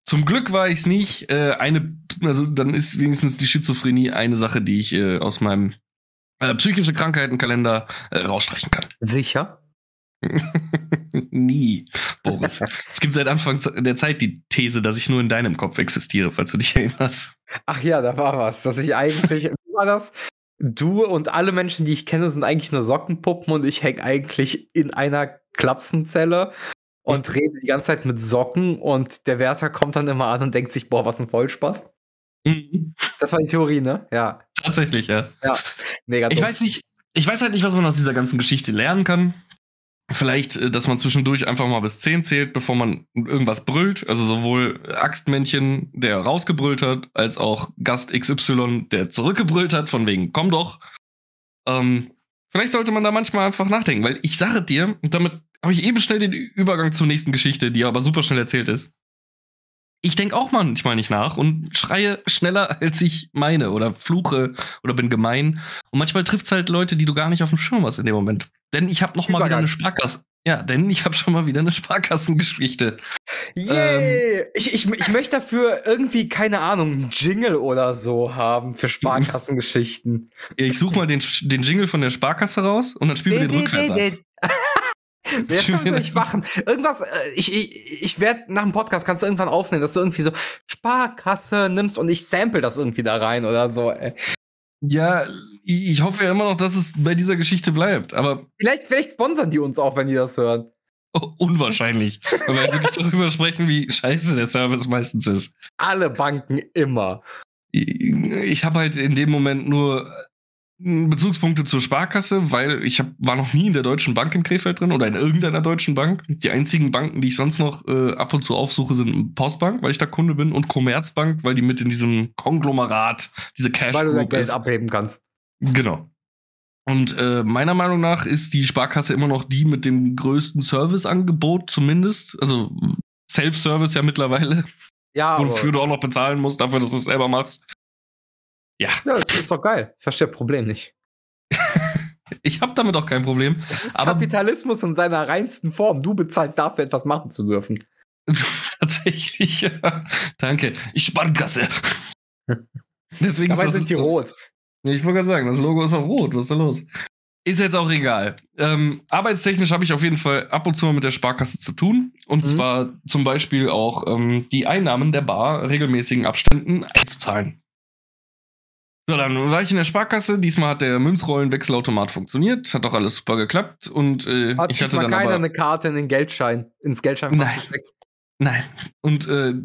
Zum Glück war ich es nicht. Äh, eine, also dann ist wenigstens die Schizophrenie eine Sache, die ich äh, aus meinem äh, psychische Krankheitenkalender äh, rausstreichen kann. Sicher? Nie, Boris. es gibt seit Anfang der Zeit die These, dass ich nur in deinem Kopf existiere, falls du dich erinnerst. Ach ja, da war was, dass ich eigentlich, wie war das? Du und alle Menschen, die ich kenne, sind eigentlich nur Sockenpuppen und ich hänge eigentlich in einer Klapsenzelle und rede die ganze Zeit mit Socken und der Wärter kommt dann immer an und denkt sich, boah, was ein Vollspaß. Mhm. Das war die Theorie, ne? Ja. Tatsächlich, ja. Ja, mega. Ich weiß nicht, ich weiß halt nicht, was man aus dieser ganzen Geschichte lernen kann. Vielleicht, äh, dass man zwischendurch einfach mal bis 10 zählt, bevor man irgendwas brüllt. Also sowohl Axtmännchen, der rausgebrüllt hat, als auch Gast XY, der zurückgebrüllt hat, von wegen, komm doch. Ähm, vielleicht sollte man da manchmal einfach nachdenken, weil ich sage dir, und damit habe ich eben schnell den Übergang zur nächsten Geschichte, die aber super schnell erzählt ist ich denke auch manchmal nicht nach und schreie schneller, als ich meine oder fluche oder bin gemein. Und manchmal trifft es halt Leute, die du gar nicht auf dem Schirm hast in dem Moment. Denn ich habe noch mal wieder eine Sparkasse. Ja, denn ich habe schon mal wieder eine Sparkassengeschichte. Yay! Ähm, ich, ich, ich möchte dafür irgendwie, keine Ahnung, einen Jingle oder so haben für Sparkassengeschichten. ich suche mal den, den Jingle von der Sparkasse raus und dann spielen wir den rückwärts ab. Kannst du nicht machen. Irgendwas, äh, ich, ich, ich werde nach dem Podcast kannst du irgendwann aufnehmen, dass du irgendwie so Sparkasse nimmst und ich sample das irgendwie da rein oder so. Ey. Ja, ich hoffe ja immer noch, dass es bei dieser Geschichte bleibt, aber. Vielleicht, vielleicht sponsern die uns auch, wenn die das hören. Oh, unwahrscheinlich. weil wir wirklich darüber sprechen, wie scheiße der Service meistens ist. Alle Banken immer. Ich habe halt in dem Moment nur Bezugspunkte zur Sparkasse, weil ich hab, war noch nie in der Deutschen Bank in Krefeld drin oder in irgendeiner deutschen Bank. Die einzigen Banken, die ich sonst noch äh, ab und zu aufsuche, sind Postbank, weil ich da Kunde bin, und Commerzbank, weil die mit in diesem Konglomerat, diese Cash Weil du dein Geld ist. abheben kannst. Genau. Und äh, meiner Meinung nach ist die Sparkasse immer noch die mit dem größten Serviceangebot, zumindest. Also Self-Service ja mittlerweile. Ja. Wofür du auch noch bezahlen musst, dafür, dass du es selber machst. Ja. Ja, das ist doch geil. Ich verstehe das Problem nicht. ich habe damit auch kein Problem. Das ist aber Kapitalismus in seiner reinsten Form. Du bezahlst dafür, etwas machen zu dürfen. Tatsächlich, ja. Danke. Ich Sparkasse. Deswegen Dabei sind die rot. Ich wollte gerade sagen, das Logo ist auch rot. Was ist da los? Ist jetzt auch egal. Ähm, arbeitstechnisch habe ich auf jeden Fall ab und zu mal mit der Sparkasse zu tun. Und mhm. zwar zum Beispiel auch ähm, die Einnahmen der Bar regelmäßigen Abständen einzuzahlen. So, dann war ich in der Sparkasse. Diesmal hat der Münzrollenwechselautomat funktioniert. Hat auch alles super geklappt. Und äh, hat ich hatte dann keiner aber, eine Karte in den Geldschein, ins Geldschein Nein. Gesteckt. Nein. Und äh,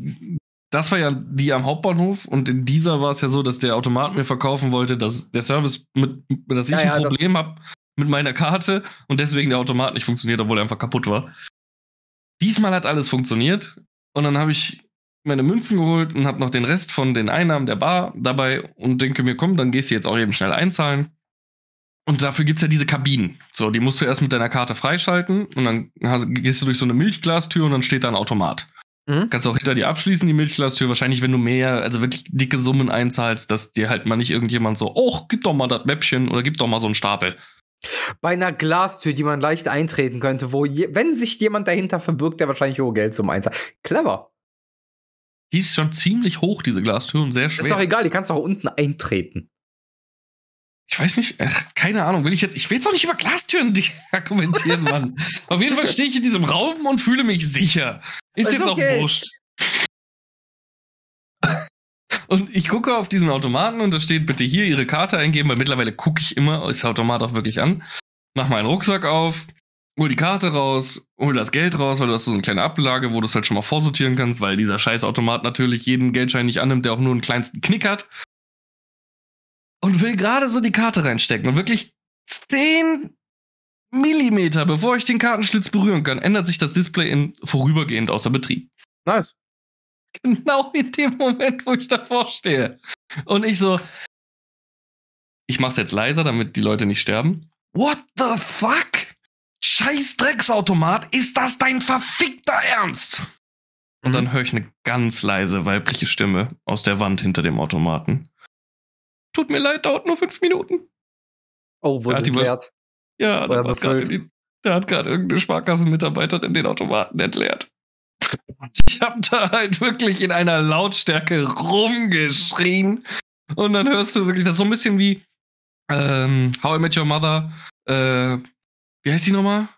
das war ja die am Hauptbahnhof. Und in dieser war es ja so, dass der Automat mir verkaufen wollte, dass der Service mit, dass ich ja, ein ja, Problem habe mit meiner Karte und deswegen der Automat nicht funktioniert, obwohl er einfach kaputt war. Diesmal hat alles funktioniert. Und dann habe ich meine Münzen geholt und habe noch den Rest von den Einnahmen der Bar dabei und denke mir, komm, dann gehst du jetzt auch eben schnell einzahlen. Und dafür gibt's ja diese Kabinen. So, die musst du erst mit deiner Karte freischalten und dann hast, gehst du durch so eine Milchglastür und dann steht da ein Automat. Mhm. Kannst auch hinter dir abschließen, die Milchglastür. Wahrscheinlich, wenn du mehr, also wirklich dicke Summen einzahlst, dass dir halt mal nicht irgendjemand so, oh, gib doch mal das Mäppchen oder gib doch mal so einen Stapel. Bei einer Glastür, die man leicht eintreten könnte, wo, je, wenn sich jemand dahinter verbirgt, der wahrscheinlich hohe Geld zum Einsatz. Clever. Die ist schon ziemlich hoch, diese Glastür, und sehr schwer. Ist doch egal, die kannst du auch unten eintreten. Ich weiß nicht, ach, keine Ahnung, will ich jetzt, ich will jetzt auch nicht über Glastüren argumentieren, Mann. Auf jeden Fall stehe ich in diesem Raum und fühle mich sicher. Ist, ist jetzt okay. auch wurscht. Und ich gucke auf diesen Automaten und da steht, bitte hier Ihre Karte eingeben, weil mittlerweile gucke ich immer, ist der Automat auch wirklich an. Mach meinen Rucksack auf, hol die Karte raus, hol das Geld raus, weil du hast so eine kleine Ablage, wo du es halt schon mal vorsortieren kannst, weil dieser Scheißautomat natürlich jeden Geldschein nicht annimmt, der auch nur einen kleinsten Knick hat. Und will gerade so die Karte reinstecken und wirklich 10 Millimeter, bevor ich den Kartenschlitz berühren kann, ändert sich das Display in vorübergehend außer Betrieb. Nice. Genau in dem Moment, wo ich davor stehe. Und ich so, ich mach's jetzt leiser, damit die Leute nicht sterben. What the fuck? Scheiß Drecksautomat, ist das dein verfickter Ernst? Und mhm. dann höre ich eine ganz leise weibliche Stimme aus der Wand hinter dem Automaten. Tut mir leid, dauert nur fünf Minuten. Oh, wurde geklärt. Ja, da hat gerade irgendeine Sparkassenmitarbeiterin den Automaten entleert. Ich habe da halt wirklich in einer Lautstärke rumgeschrien. Und dann hörst du wirklich das so ein bisschen wie ähm, How I Met Your Mother. Äh, wie heißt die nochmal?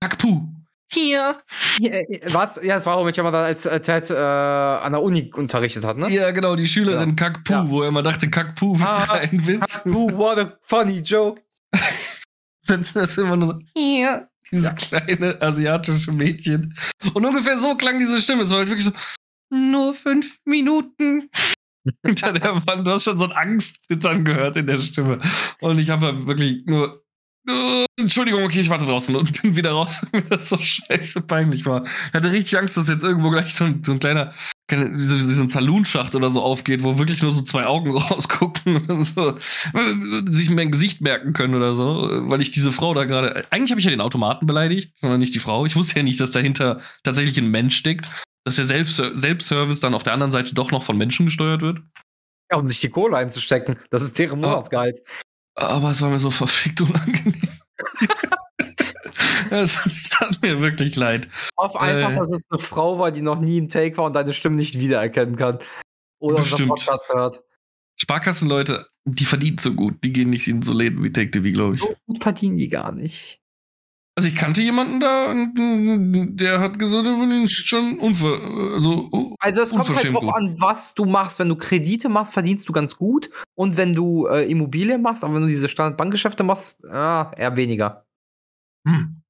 Kakpu. Hier. Äh, was? Ja, es war How I Met Your Mother, als äh, Ted äh, an der Uni unterrichtet hat, ne? Ja, genau, die Schülerin ja. Kakpu, ja. wo er immer dachte, Kakpu ah, ein Witz. Kakpu, what a funny joke. dann ist immer nur so, hier. Dieses ja. kleine asiatische Mädchen. Und ungefähr so klang diese Stimme. Es war halt wirklich so, nur fünf Minuten. Hinter der Wand. Du hast schon so ein Angstzittern gehört in der Stimme. Und ich habe halt wirklich nur Uh, Entschuldigung, okay, ich warte draußen und bin wieder raus, weil das so scheiße peinlich war. Ich hatte richtig Angst, dass jetzt irgendwo gleich so ein, so ein kleiner, so, so ein Saloonschacht oder so aufgeht, wo wirklich nur so zwei Augen rausgucken und so, sich mein Gesicht merken können oder so, weil ich diese Frau da gerade. Eigentlich habe ich ja den Automaten beleidigt, sondern nicht die Frau. Ich wusste ja nicht, dass dahinter tatsächlich ein Mensch steckt, dass der Selbstservice dann auf der anderen Seite doch noch von Menschen gesteuert wird. Ja, um sich die Kohle einzustecken. Das ist deren Monatsgehalt. Aber es war mir so verfickt unangenehm. Es tat mir wirklich leid. Auf einfach, äh, dass es eine Frau war, die noch nie im Take war und deine Stimme nicht wiedererkennen kann. Oder unseren Podcast hört. Sparkassenleute, die verdienen so gut. Die gehen nicht in so Läden wie Take TV, glaube ich. So gut verdienen die gar nicht. Also ich kannte jemanden da, der hat gesagt, er verdient schon unver also, also es kommt halt drauf an, was du machst. Wenn du Kredite machst, verdienst du ganz gut. Und wenn du äh, Immobilien machst, aber wenn du diese Standardbankgeschäfte machst, ah, eher weniger. Hm.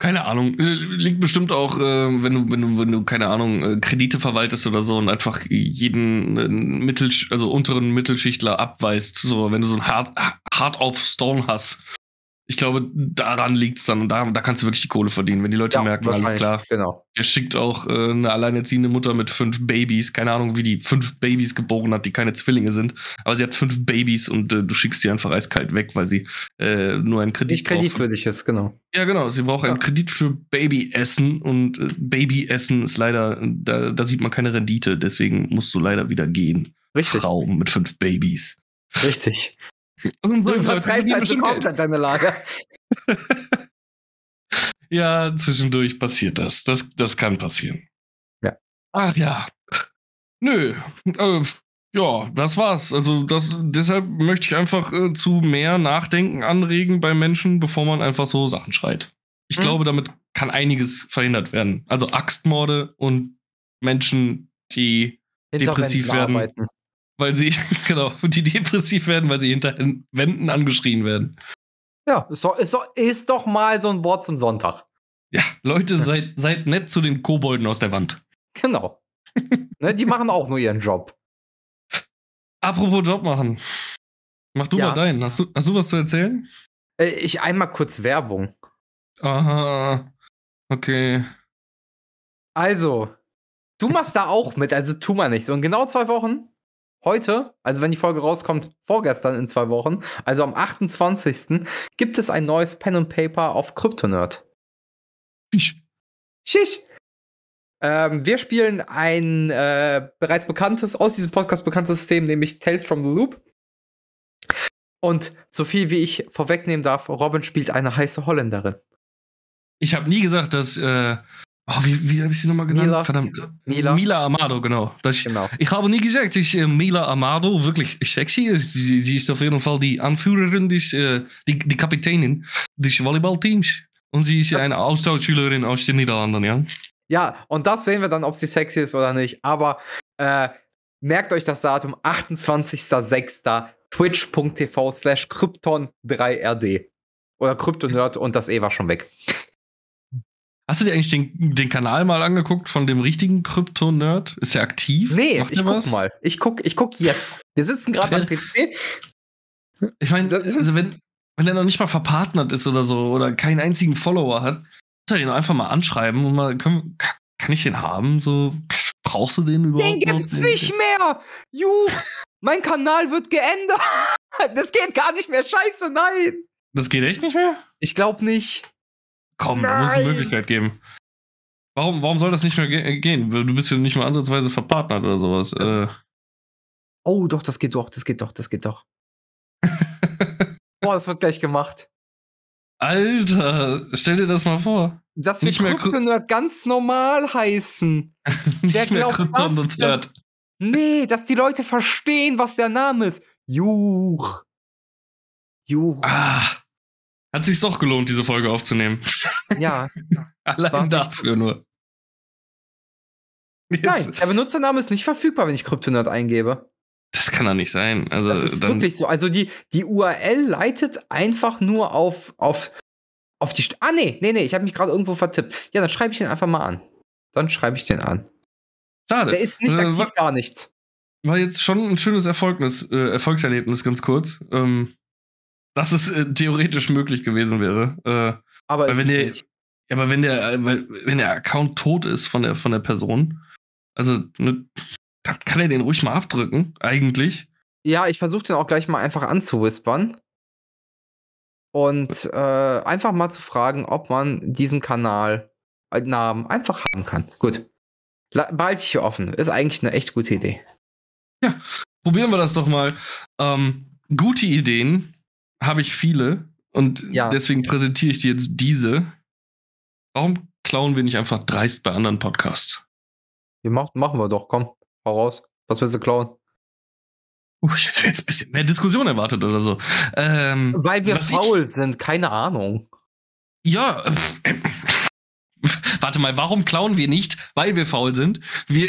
Keine Ahnung. Äh, liegt bestimmt auch, äh, wenn du, wenn du, wenn du, keine Ahnung, äh, Kredite verwaltest oder so und einfach jeden äh, Mittel, also unteren Mittelschichtler abweist. So, wenn du so ein Hard, Hard auf Stone hast ich glaube, daran liegt es dann. Und da, da kannst du wirklich die Kohle verdienen, wenn die Leute ja, merken, alles klar. Genau. Der schickt auch äh, eine alleinerziehende Mutter mit fünf Babys. Keine Ahnung, wie die fünf Babys geboren hat, die keine Zwillinge sind. Aber sie hat fünf Babys und äh, du schickst sie einfach eiskalt weg, weil sie äh, nur einen Kredit Nicht Kredit für dich ist, genau. Ja, genau. Sie braucht ja. einen Kredit für Babyessen und äh, Babyessen ist leider, da, da sieht man keine Rendite. Deswegen musst du leider wieder gehen. Richtig. Frau mit fünf Babys. Richtig. Und du übertreibst halt so komplett deine Lage. ja, zwischendurch passiert das. das. Das kann passieren. Ja. Ach ja. Nö. Äh, ja, das war's. Also das, deshalb möchte ich einfach äh, zu mehr Nachdenken anregen bei Menschen, bevor man einfach so Sachen schreit. Ich hm. glaube, damit kann einiges verhindert werden. Also Axtmorde und Menschen, die depressiv werden. Arbeiten weil sie, genau, die depressiv werden, weil sie hinter Wänden angeschrien werden. Ja, ist doch, ist, doch, ist doch mal so ein Wort zum Sonntag. Ja, Leute, seid, seid nett zu den Kobolden aus der Wand. Genau. ne, die machen auch nur ihren Job. Apropos Job machen. Mach du ja. mal deinen. Hast du, hast du was zu erzählen? Äh, ich einmal kurz Werbung. Aha. Okay. Also, du machst da auch mit, also tu mal nicht. So in genau zwei Wochen Heute, also wenn die Folge rauskommt, vorgestern in zwei Wochen, also am 28. gibt es ein neues Pen and Paper auf Kryptonerd. Schisch. Schisch. Ähm, wir spielen ein äh, bereits bekanntes, aus diesem Podcast bekanntes System, nämlich Tales from the Loop. Und so viel wie ich vorwegnehmen darf, Robin spielt eine heiße Holländerin. Ich habe nie gesagt, dass äh, Oh, wie, wie habe ich sie nochmal genannt? Mila. Verdammt. Mila. Mila Amado, genau. Ich, genau. Ich habe nie gesagt, dass äh, Mila Amado wirklich sexy ist. Sie, sie, ist auf jeden Fall die Anführerin, des, äh, die, die Kapitänin des Volleyballteams. Und sie ist ja eine Austauschschülerin aus den Niederlanden, ja? Ja, und das sehen wir dann, ob sie sexy ist oder nicht. Aber äh, merkt euch das Datum, 28.06. twitch.tv slash krypton3rd. Oder Kryptonerd und das E war schon weg. Hast du dir eigentlich den, den Kanal mal angeguckt von dem richtigen Krypto-Nerd? Ist er aktiv? Nee, Macht ich guck was? mal. Ich guck, ich guck jetzt. Wir sitzen gerade am PC. Ich meine, also wenn, wenn er noch nicht mal verpartnert ist oder so oder keinen einzigen Follower hat, muss er ihn einfach mal anschreiben und mal, können, kann ich den haben? So, Brauchst du den überhaupt? Den gibt's nicht mehr! Juch! mein Kanal wird geändert! Das geht gar nicht mehr, scheiße, nein! Das geht echt nicht mehr? Ich glaube nicht. Komm, da muss es eine Möglichkeit geben. Warum, warum soll das nicht mehr ge gehen? Du bist ja nicht mal ansatzweise verpartnert oder sowas. Äh. Oh, doch, das geht doch, das geht doch, das geht doch. Boah, das wird gleich gemacht. Alter, stell dir das mal vor. Das wird Kryptonerd ganz normal heißen. nicht der mehr Kryptonerd. Nee, dass die Leute verstehen, was der Name ist. Juch. Juch. Ah, hat sich doch gelohnt, diese Folge aufzunehmen. Ja. Allein dafür nur. Jetzt. Nein, der Benutzername ist nicht verfügbar, wenn ich Kryptonerd eingebe. Das kann doch nicht sein. Also, das ist wirklich so. Also die, die URL leitet einfach nur auf, auf, auf die. St ah, nee, nee, nee, ich habe mich gerade irgendwo vertippt. Ja, dann schreibe ich den einfach mal an. Dann schreibe ich den an. Schade. Der ist nicht äh, aktiv, war, gar nichts. War jetzt schon ein schönes Erfolgnis, äh, Erfolgserlebnis, ganz kurz. Ähm, dass es äh, theoretisch möglich gewesen wäre. Äh, aber wenn der, nicht. aber wenn der, äh, wenn der Account tot ist von der, von der Person, also ne, kann er den ruhig mal abdrücken, eigentlich. Ja, ich versuche den auch gleich mal einfach anzuwispern. Und äh, einfach mal zu fragen, ob man diesen Kanal äh, Namen einfach haben kann. Gut. Behalte ich hier offen. Ist eigentlich eine echt gute Idee. Ja, probieren wir das doch mal. Ähm, gute Ideen habe ich viele und ja. deswegen präsentiere ich dir jetzt diese. Warum klauen wir nicht einfach dreist bei anderen Podcasts? Ja, mach, machen wir doch, komm. Hau raus. Was willst du klauen? Uh, ich hätte jetzt ein bisschen mehr Diskussion erwartet oder so. Ähm, Weil wir faul ich... sind, keine Ahnung. Ja, äh, äh, warte mal, warum klauen wir nicht? Weil wir faul sind. Wir,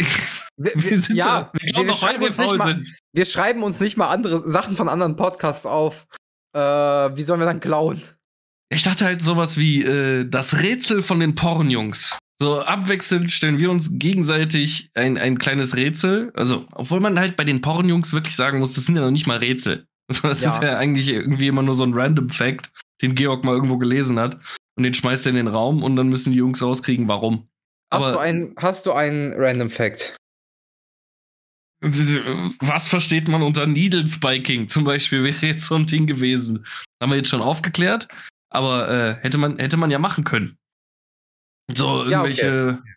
wir, wir sind ja, wir, wir, doch, weil wir faul mal, sind. Wir schreiben uns nicht mal andere Sachen von anderen Podcasts auf. Äh, wie sollen wir dann klauen? Ich dachte halt sowas wie äh, das Rätsel von den Pornjungs. So abwechselnd stellen wir uns gegenseitig ein, ein kleines Rätsel. Also, obwohl man halt bei den Pornjungs wirklich sagen muss, das sind ja noch nicht mal Rätsel. Das ja. ist ja eigentlich irgendwie immer nur so ein Random Fact, den Georg mal irgendwo gelesen hat. Und den schmeißt er in den Raum und dann müssen die Jungs rauskriegen, warum. Hast, du, ein, hast du einen Random Fact? Was versteht man unter Needle Spiking? Zum Beispiel wäre jetzt so ein Ding gewesen. Haben wir jetzt schon aufgeklärt, aber äh, hätte, man, hätte man ja machen können. So, irgendwelche. Ja, okay.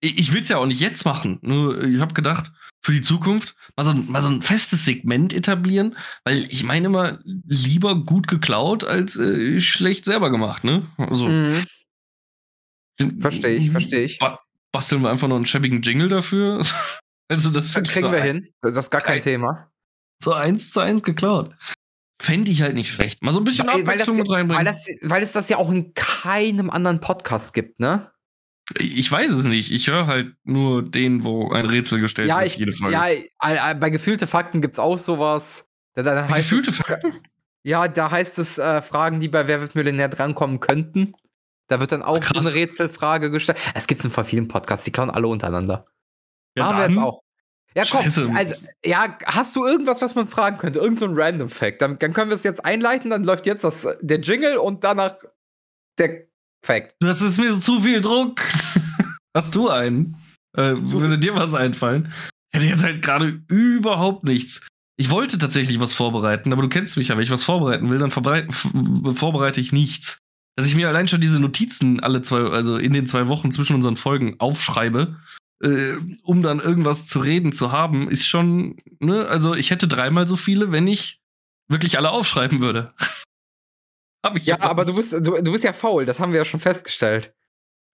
Ich, ich will es ja auch nicht jetzt machen. Nur ich habe gedacht, für die Zukunft mal so, mal so ein festes Segment etablieren, weil ich meine immer lieber gut geklaut als äh, schlecht selber gemacht, ne? Also. Mhm. Verstehe ich, verstehe ich. Ba basteln wir einfach noch einen schäbigen Jingle dafür? also das, das kriegen so wir hin. Das ist gar kein ein, Thema. So eins zu eins geklaut. Fände ich halt nicht schlecht. Mal so ein bisschen weil, Abwechslung weil mit reinbringen. Weil, das, weil es das ja auch in keinem anderen Podcast gibt, ne? Ich weiß es nicht. Ich höre halt nur den, wo ein Rätsel gestellt ja, wird, ich, jede Folge. Ja, bei gefühlte Fakten gibt es auch sowas. Da, da gefühlte es, Fakten? Ja, da heißt es äh, Fragen, die bei Wer wird Millionär drankommen könnten. Da wird dann auch Krass. so eine Rätselfrage gestellt. Es gibt in vielen Podcasts, die klauen alle untereinander. Ja, Machen wir jetzt auch. Ja, komm, Scheiße. also, ja, hast du irgendwas, was man fragen könnte? Irgend so ein Random Fact. Dann, dann können wir es jetzt einleiten, dann läuft jetzt das, der Jingle und danach der Fact. Das ist mir zu viel Druck. hast du einen? Äh, würde dir was einfallen? Ich hätte jetzt halt gerade überhaupt nichts. Ich wollte tatsächlich was vorbereiten, aber du kennst mich ja. Wenn ich was vorbereiten will, dann vorbereite ich nichts. Dass ich mir allein schon diese Notizen alle zwei, also in den zwei Wochen zwischen unseren Folgen aufschreibe, äh, um dann irgendwas zu reden zu haben, ist schon, ne, also ich hätte dreimal so viele, wenn ich wirklich alle aufschreiben würde. Hab ich ja, aber du bist, du, du bist ja faul, das haben wir ja schon festgestellt.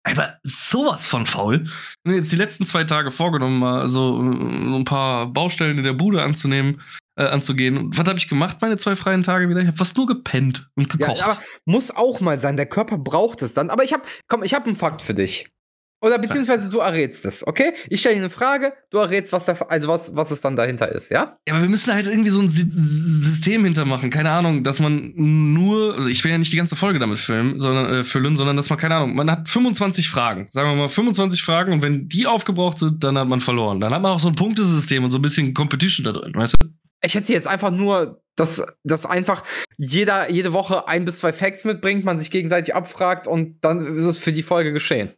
Aber sowas von faul. Mir jetzt die letzten zwei Tage vorgenommen, mal so ein paar Baustellen in der Bude anzunehmen, äh, anzugehen. Und was habe ich gemacht, meine zwei freien Tage wieder? Ich habe fast nur gepennt und gekocht. Ja, aber muss auch mal sein. Der Körper braucht es dann. Aber ich habe, komm, ich habe einen Fakt für dich. Oder beziehungsweise du errätst es, okay? Ich stelle dir eine Frage, du errätst, was, da, also was, was es dann dahinter ist, ja? Ja, aber wir müssen halt irgendwie so ein System hintermachen. Keine Ahnung, dass man nur, also ich will ja nicht die ganze Folge damit filmen, sondern, äh, füllen, sondern dass man, keine Ahnung, man hat 25 Fragen. Sagen wir mal 25 Fragen und wenn die aufgebraucht sind, dann hat man verloren. Dann hat man auch so ein Punktesystem und so ein bisschen Competition da drin, weißt du? Ich hätte jetzt einfach nur, dass, dass einfach jeder jede Woche ein bis zwei Facts mitbringt, man sich gegenseitig abfragt und dann ist es für die Folge geschehen.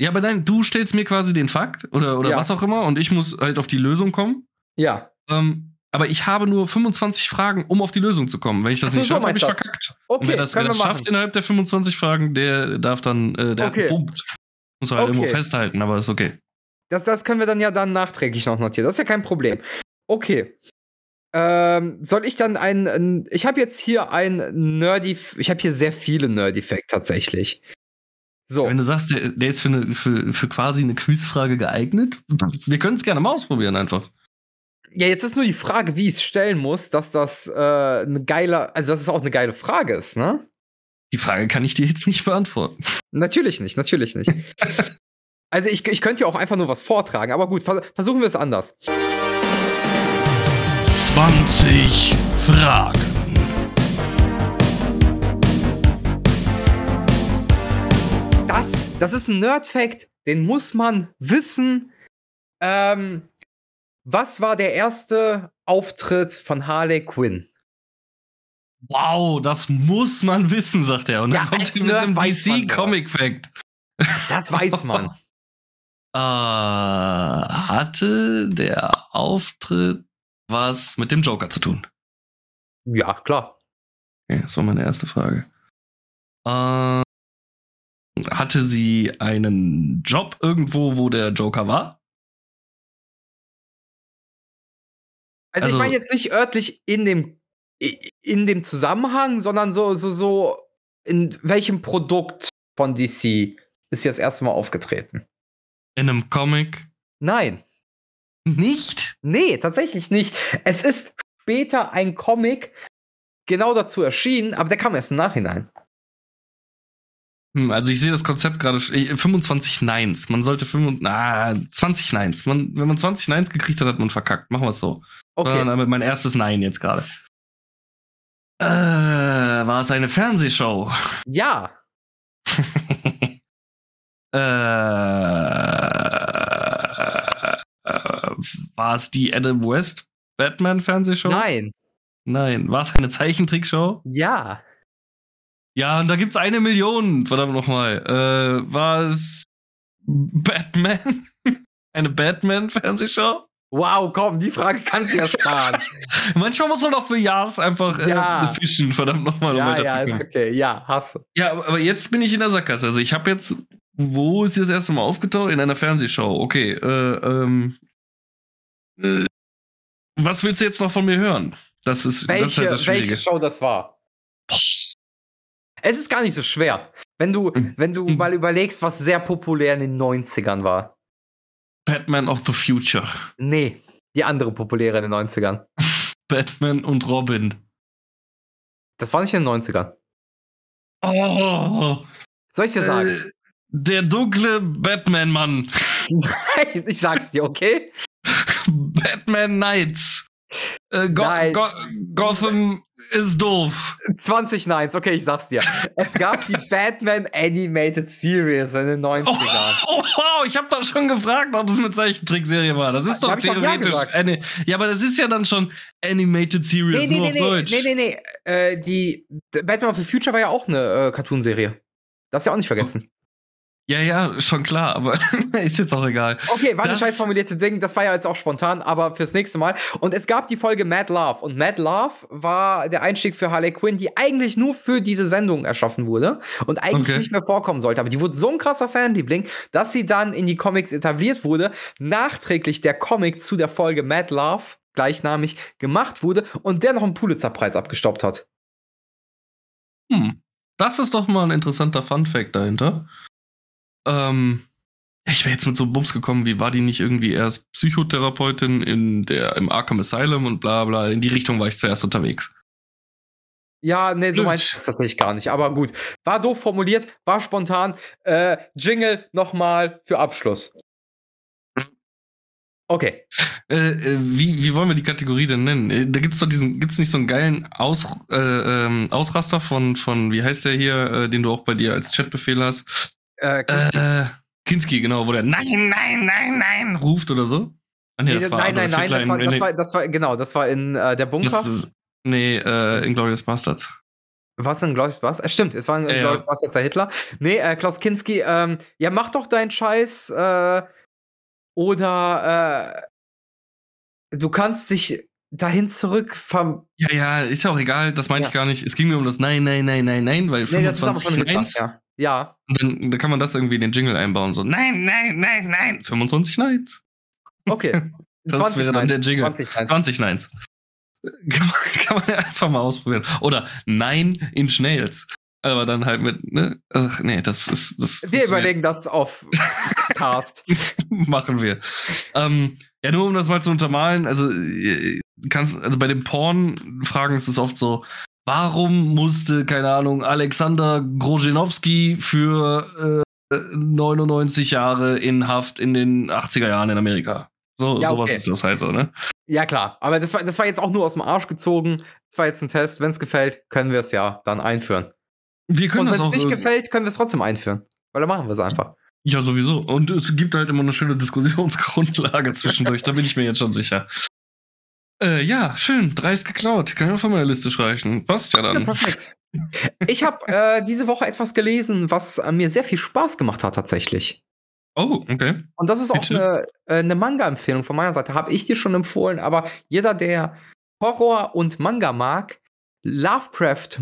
Ja, aber nein, du stellst mir quasi den Fakt oder, oder ja. was auch immer und ich muss halt auf die Lösung kommen. Ja. Ähm, aber ich habe nur 25 Fragen, um auf die Lösung zu kommen. Wenn ich das so, nicht schaffe, so habe ich das. verkackt. Okay, und wer das, wer das schafft innerhalb der 25 Fragen, der darf dann, äh, der okay. Punkt. Muss halt okay. irgendwo festhalten, aber ist okay. Das, das können wir dann ja dann nachträglich noch notieren. Das ist ja kein Problem. Okay. Ähm, soll ich dann einen. ein ich habe jetzt hier ein Nerdy. Ich habe hier sehr viele Nerdy-Fact tatsächlich. So. Wenn du sagst, der, der ist für, eine, für, für quasi eine Quizfrage geeignet, wir können es gerne mal ausprobieren einfach. Ja, jetzt ist nur die Frage, wie ich es stellen muss, dass das äh, eine geile, also dass es auch eine geile Frage ist, ne? Die Frage kann ich dir jetzt nicht beantworten. Natürlich nicht, natürlich nicht. also ich, ich könnte ja auch einfach nur was vortragen, aber gut, vers versuchen wir es anders. 20 Fragen. Das, ist ein Nerd-Fact, den muss man wissen. Ähm, was war der erste Auftritt von Harley Quinn? Wow, das muss man wissen, sagt er. Und dann ja, kommt er mit einem DC Comic Fact. Das weiß man. äh, hatte der Auftritt was mit dem Joker zu tun? Ja, klar. Okay, das war meine erste Frage. Äh, hatte sie einen Job irgendwo, wo der Joker war? Also, also ich meine jetzt nicht örtlich in dem in dem Zusammenhang, sondern so so so in welchem Produkt von DC ist jetzt erstmal aufgetreten? In einem Comic? Nein. Nicht? Nee, tatsächlich nicht. Es ist später ein Comic genau dazu erschienen, aber der kam erst im Nachhinein. Hm, also ich sehe das Konzept gerade 25 Nines. Man sollte 25, ah, 20 Nines. Man, wenn man 20 Nines gekriegt hat, hat man verkackt. Machen wir es so. Okay. Damit mein erstes Nein jetzt gerade. Äh, war es eine Fernsehshow? Ja. äh, war es die Adam West Batman Fernsehshow? Nein. Nein. War es eine Zeichentrickshow? Ja. Ja, und da gibt's eine Million, verdammt nochmal. Äh, war es Batman? eine Batman-Fernsehshow? Wow, komm, die Frage kannst du ja sparen. Manchmal muss man doch für Jahres einfach äh, ja. fischen, verdammt nochmal. Ja, um ja, ist okay. Ja, hasse. Ja, aber jetzt bin ich in der Sackgasse. Also ich habe jetzt, wo ist das erste Mal aufgetaucht? In einer Fernsehshow. Okay, äh, ähm, äh, was willst du jetzt noch von mir hören? Das ist, welche, das ist halt das Schwierige. Welche Show das war? Es ist gar nicht so schwer, wenn du, hm. wenn du hm. mal überlegst, was sehr populär in den 90ern war. Batman of the Future. Nee, die andere populäre in den 90ern. Batman und Robin. Das war nicht in den 90ern. Oh. Soll ich dir sagen? Äh, der dunkle Batman-Mann. Nein, ich sag's dir, okay? Batman Knights. Äh, Go. Go Gotham ist doof. 20 Nines, okay, ich sag's dir. Es gab die Batman Animated Series in den 90ern. Oh, oh, oh ich hab doch schon gefragt, ob es eine Zeichentrickserie war. Das ist doch theoretisch. Ja, ja, aber das ist ja dann schon Animated Series, nee, nee, nur nee, auf Deutsch. Nee, nee, nee. Äh, die Batman of the Future war ja auch eine äh, Cartoonserie. Darfst du ja auch nicht vergessen. Ja, ja, schon klar, aber ist jetzt auch egal. Okay, war das scheiß formulierte Ding, das war ja jetzt auch spontan, aber fürs nächste Mal. Und es gab die Folge Mad Love. Und Mad Love war der Einstieg für Harley Quinn, die eigentlich nur für diese Sendung erschaffen wurde und eigentlich okay. nicht mehr vorkommen sollte. Aber die wurde so ein krasser Fanliebling, dass sie dann in die Comics etabliert wurde. Nachträglich der Comic zu der Folge Mad Love, gleichnamig, gemacht wurde und der noch einen Pulitzer-Preis abgestoppt hat. Hm. Das ist doch mal ein interessanter Fun-Fact dahinter. Ähm, ich wäre jetzt mit so Bums gekommen, wie war die nicht irgendwie erst Psychotherapeutin in der, im Arkham Asylum und bla bla. In die Richtung war ich zuerst unterwegs. Ja, nee, so meinte ich das tatsächlich gar nicht. Aber gut. War doof formuliert, war spontan. Äh, Jingle nochmal für Abschluss. Okay. Äh, äh, wie, wie wollen wir die Kategorie denn nennen? Äh, da gibt's doch diesen, gibt's nicht so einen geilen Aus, äh, ähm, Ausraster von, von, wie heißt der hier, äh, den du auch bei dir als Chatbefehl hast? Äh, Kinski. Äh, Kinski, genau, wo der Nein, nein, nein, nein ruft oder so. Ah, nee, das war nein, nein, nein, das war, das, war, das war, genau, das war in äh, der Bunker. Ist, nee, äh, in Glorious Bastards. Was denn Glorious Bastards? Äh, stimmt, es war ein ja, Glorious Bastards der Hitler. Nee, äh, Klaus Kinski, ähm, ja, mach doch deinen Scheiß, äh, oder du kannst dich dahin zurück vom. Ja, ja, ist ja auch egal, das meinte ja. ich gar nicht. Es ging mir um das Nein, nein, nein, nein, nein, weil nee, 25 Neins. Ja. Ja. Und dann, dann, kann man das irgendwie in den Jingle einbauen, so Nein, nein, nein, nein, 25 Neins. Okay. das 20 wäre dann der Jingle. 20 Neins. 20 Neins. Kann man, kann man ja einfach mal ausprobieren. Oder Nein in Schnells. Aber dann halt mit, ne? Ach, nee, das ist. Das wir überlegen das auf Cast. Machen wir. Ähm, ja, nur um das mal zu untermalen, also äh, kannst, also bei den Porn-Fragen ist es oft so, warum musste, keine Ahnung, Alexander Grozhenowski für äh, 99 Jahre in Haft in den 80er Jahren in Amerika? So, ja, sowas okay. ist das halt so, ne? Ja, klar. Aber das war, das war jetzt auch nur aus dem Arsch gezogen. Das war jetzt ein Test. Wenn es gefällt, können wir es ja dann einführen. Wir können Und wenn es nicht gefällt, können wir es trotzdem einführen. Weil dann machen wir es einfach. Ja, sowieso. Und es gibt halt immer eine schöne Diskussionsgrundlage zwischendurch. da bin ich mir jetzt schon sicher. Äh, ja, schön. Dreist geklaut. Kann ich auch von meiner Liste streichen. Passt ja dann. Ja, perfekt. Ich habe äh, diese Woche etwas gelesen, was äh, mir sehr viel Spaß gemacht hat, tatsächlich. Oh, okay. Und das ist auch eine, äh, eine Manga-Empfehlung von meiner Seite. Habe ich dir schon empfohlen, aber jeder, der Horror und Manga mag, Lovecraft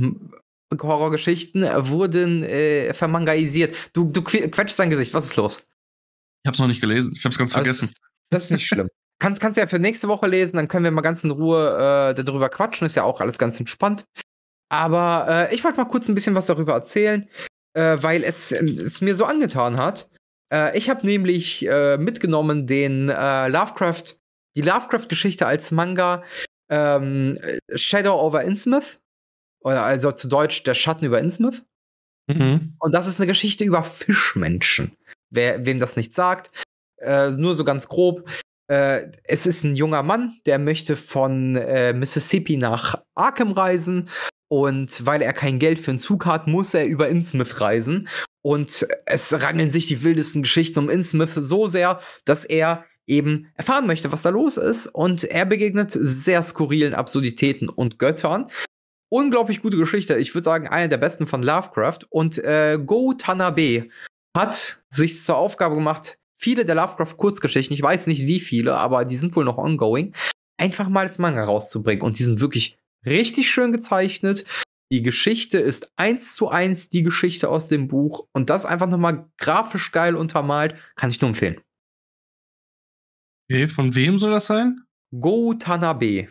Horrorgeschichten wurden äh, vermangaisiert. Du, du quetschst dein Gesicht. Was ist los? Ich hab's noch nicht gelesen. Ich hab's ganz also, vergessen. Das ist nicht schlimm. Kannst, kannst ja für nächste Woche lesen, dann können wir mal ganz in Ruhe äh, darüber quatschen. Ist ja auch alles ganz entspannt. Aber äh, ich wollte mal kurz ein bisschen was darüber erzählen, äh, weil es, es mir so angetan hat. Äh, ich habe nämlich äh, mitgenommen den äh, Lovecraft, die Lovecraft-Geschichte als Manga ähm, Shadow over Innsmouth. Oder also zu Deutsch der Schatten über Innsmouth. Mhm. Und das ist eine Geschichte über Fischmenschen. Wer, wem das nicht sagt, äh, nur so ganz grob. Äh, es ist ein junger Mann, der möchte von äh, Mississippi nach Arkham reisen. Und weil er kein Geld für einen Zug hat, muss er über Innsmouth reisen. Und es rangeln sich die wildesten Geschichten um Innsmouth so sehr, dass er eben erfahren möchte, was da los ist. Und er begegnet sehr skurrilen Absurditäten und Göttern. Unglaublich gute Geschichte. Ich würde sagen, eine der besten von Lovecraft. Und äh, Go Tanabe hat sich zur Aufgabe gemacht, viele der Lovecraft-Kurzgeschichten, ich weiß nicht wie viele, aber die sind wohl noch ongoing, einfach mal als Manga rauszubringen. Und die sind wirklich richtig schön gezeichnet. Die Geschichte ist eins zu eins die Geschichte aus dem Buch und das einfach nochmal grafisch geil untermalt, kann ich nur empfehlen. Okay, von wem soll das sein? Go Tanabe.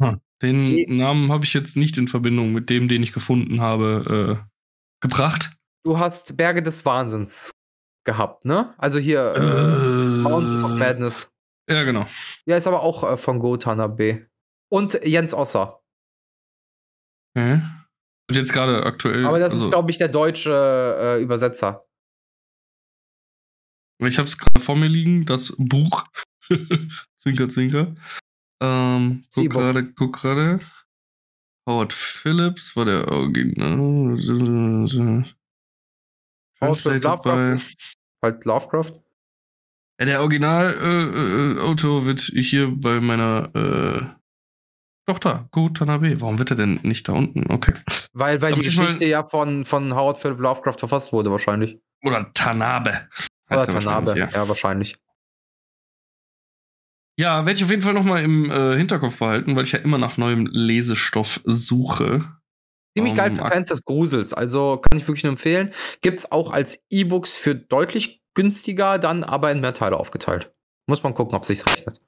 Hm. Den nee. Namen habe ich jetzt nicht in Verbindung mit dem, den ich gefunden habe, äh, gebracht. Du hast Berge des Wahnsinns gehabt, ne? Also hier äh, äh, Mountains of Madness. Ja, genau. Ja, ist aber auch äh, von Go Tanabe. Und Jens Osser. Okay. Und jetzt gerade aktuell. Aber das also, ist, glaube ich, der deutsche äh, Übersetzer. Ich habe es gerade vor mir liegen, das Buch. zwinker, zwinker. Ähm, guck gerade, guck gerade. Howard Phillips war der Original. Phillips Lovecraft. Halt Lovecraft. Ja, der Original-Autor äh, äh, wird hier bei meiner äh, Go Tanabe. Warum wird er denn nicht da unten? Okay. Weil, weil die Geschichte ja von, von Howard Philip Lovecraft verfasst wurde, wahrscheinlich. Oder Tanabe. Oder Tanabe, ja. ja. wahrscheinlich. Ja, werde ich auf jeden Fall nochmal im äh, Hinterkopf behalten, weil ich ja immer nach neuem Lesestoff suche. Ziemlich geil für Fans des Grusels, also kann ich wirklich nur empfehlen. Gibt's auch als E-Books für deutlich günstiger, dann aber in mehr Teile aufgeteilt. Muss man gucken, ob sich's rechnet.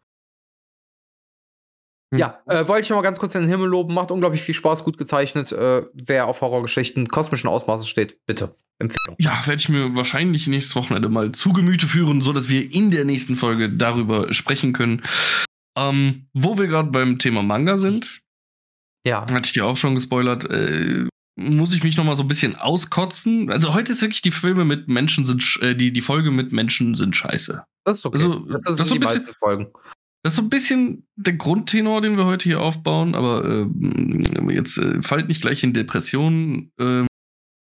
Hm. Ja, äh, wollte ich noch mal ganz kurz in den Himmel loben. Macht unglaublich viel Spaß, gut gezeichnet. Äh, wer auf Horrorgeschichten kosmischen Ausmaßes steht, bitte. Empfehlung. Ja, werde ich mir wahrscheinlich nächstes Wochenende mal zu Gemüte führen, so dass wir in der nächsten Folge darüber sprechen können. Ähm, wo wir gerade beim Thema Manga sind. Ja. Hatte ich dir auch schon gespoilert. Äh, muss ich mich noch mal so ein bisschen auskotzen. Also heute ist wirklich die Filme mit Menschen sind äh, die die Folge mit Menschen sind scheiße. Das ist okay. Also, das, das, das so ein bisschen, Folgen. Das ist so ein bisschen der Grundtenor, den wir heute hier aufbauen, aber äh, jetzt äh, fallt nicht gleich in Depressionen. Äh.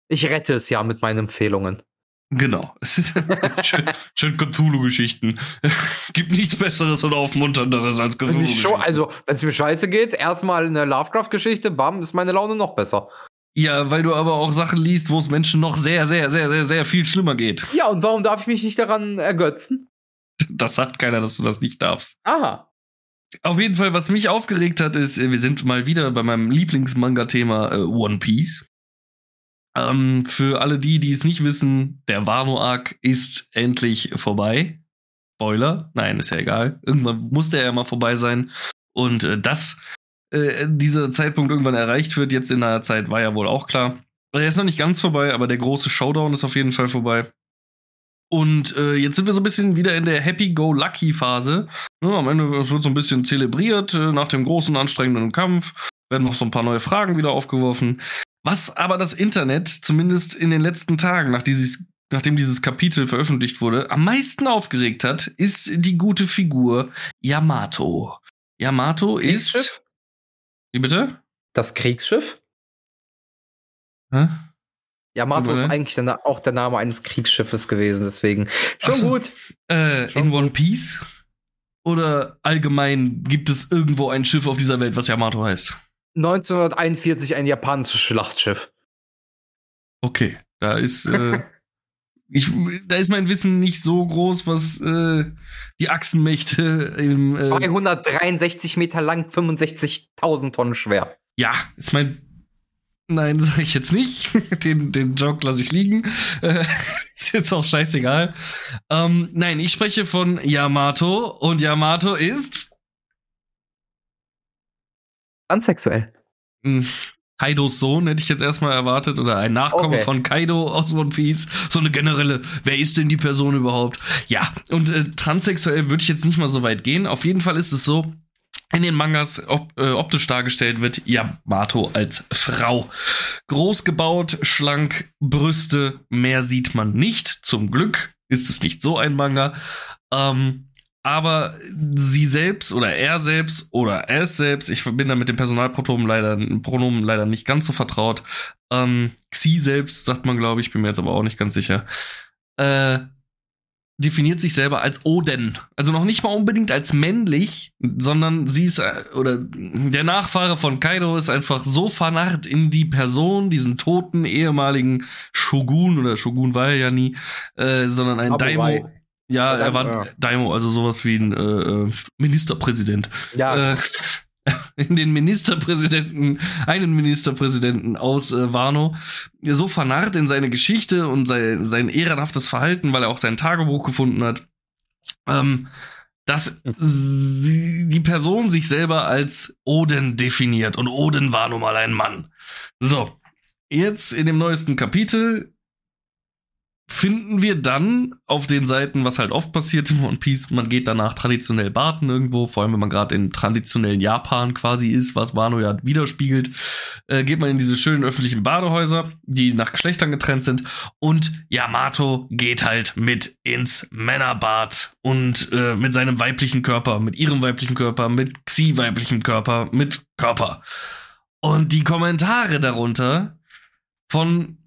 Ich rette es ja mit meinen Empfehlungen. Genau. Es ist schön, schön Cthulhu-Geschichten. Gibt nichts Besseres oder Aufmunternderes als Cthulhu-Geschichten. Also, wenn es mir scheiße geht, erstmal eine Lovecraft-Geschichte, bam, ist meine Laune noch besser. Ja, weil du aber auch Sachen liest, wo es Menschen noch sehr, sehr, sehr, sehr, sehr viel schlimmer geht. Ja, und warum darf ich mich nicht daran ergötzen? Das sagt keiner, dass du das nicht darfst. Aha. Auf jeden Fall, was mich aufgeregt hat, ist, wir sind mal wieder bei meinem Lieblingsmanga-Thema äh, One Piece. Ähm, für alle die, die es nicht wissen, der Wano-Arc ist endlich vorbei. Spoiler? Nein, ist ja egal. Irgendwann musste er ja mal vorbei sein. Und äh, dass äh, dieser Zeitpunkt irgendwann erreicht wird, jetzt in der Zeit, war ja wohl auch klar. Er ist noch nicht ganz vorbei, aber der große Showdown ist auf jeden Fall vorbei. Und äh, jetzt sind wir so ein bisschen wieder in der Happy-Go-Lucky-Phase. Ja, am Ende wird so ein bisschen zelebriert äh, nach dem großen, anstrengenden Kampf. Werden noch so ein paar neue Fragen wieder aufgeworfen. Was aber das Internet, zumindest in den letzten Tagen, nach dieses, nachdem dieses Kapitel veröffentlicht wurde, am meisten aufgeregt hat, ist die gute Figur Yamato. Yamato ist. Wie bitte? Das Kriegsschiff? Hä? Yamato ist eigentlich dann auch der Name eines Kriegsschiffes gewesen, deswegen. Schon so, gut. Äh, Schon in gut. One Piece? Oder allgemein gibt es irgendwo ein Schiff auf dieser Welt, was Yamato heißt? 1941 ein japanisches Schlachtschiff. Okay, da ist äh, ich, da ist mein Wissen nicht so groß, was äh, die Achsenmächte im äh, 263 Meter lang, 65.000 Tonnen schwer. Ja, ist mein Nein, sage ich jetzt nicht. Den, den Joke lasse ich liegen. Äh, ist jetzt auch scheißegal. Ähm, nein, ich spreche von Yamato und Yamato ist Ansexuell. Hm, Kaidos Sohn hätte ich jetzt erstmal erwartet oder ein Nachkomme okay. von Kaido aus One Piece. So eine generelle, wer ist denn die Person überhaupt? Ja, und äh, transsexuell würde ich jetzt nicht mal so weit gehen. Auf jeden Fall ist es so, in den Mangas op äh, optisch dargestellt wird Yamato als Frau. Groß gebaut, schlank, Brüste, mehr sieht man nicht. Zum Glück ist es nicht so ein Manga. Ähm, aber sie selbst oder er selbst oder es selbst, ich bin da mit dem Personalpronomen leider, Pronomen leider nicht ganz so vertraut. Ähm, Xi selbst sagt man, glaube ich, bin mir jetzt aber auch nicht ganz sicher. Äh, definiert sich selber als Oden. Also noch nicht mal unbedingt als männlich, sondern sie ist, äh, oder der Nachfahre von Kaido ist einfach so vernarrt in die Person, diesen toten ehemaligen Shogun, oder Shogun war er ja nie, äh, sondern ein Samurai. Daimo. Ja, er war ja. Daimo, also sowas wie ein äh, Ministerpräsident. Ja. Äh, in den Ministerpräsidenten, einen Ministerpräsidenten aus äh, Wano, so vernarrt in seine Geschichte und sein, sein ehrenhaftes Verhalten, weil er auch sein Tagebuch gefunden hat, ähm, dass sie, die Person sich selber als Oden definiert und Oden war nun mal ein Mann. So, jetzt in dem neuesten Kapitel finden wir dann auf den Seiten, was halt oft passiert in One Piece, man geht danach traditionell baden irgendwo, vor allem wenn man gerade in traditionellen Japan quasi ist, was Wano ja widerspiegelt, äh, geht man in diese schönen öffentlichen Badehäuser, die nach Geschlechtern getrennt sind und Yamato geht halt mit ins Männerbad und äh, mit seinem weiblichen Körper, mit ihrem weiblichen Körper, mit Xi weiblichem Körper, mit Körper. Und die Kommentare darunter von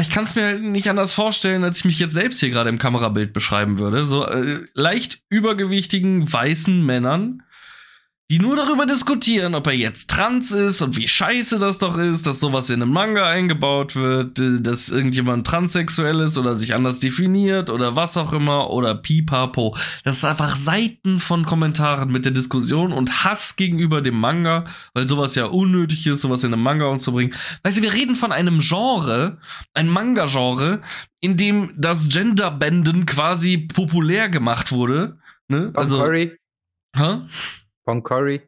ich kann es mir halt nicht anders vorstellen, als ich mich jetzt selbst hier gerade im Kamerabild beschreiben würde. So äh, leicht übergewichtigen weißen Männern, die nur darüber diskutieren, ob er jetzt trans ist und wie scheiße das doch ist, dass sowas in einem Manga eingebaut wird, äh, dass irgendjemand transsexuell ist oder sich anders definiert oder was auch immer oder pipapo. Das ist einfach Seiten von Kommentaren mit der Diskussion und Hass gegenüber dem Manga, weil sowas ja unnötig ist, sowas in einem Manga umzubringen. Weißt du, wir reden von einem Genre, ein Manga-Genre, in dem das Genderbänden quasi populär gemacht wurde. Ne? Also, Curry. Hä? Von Curry.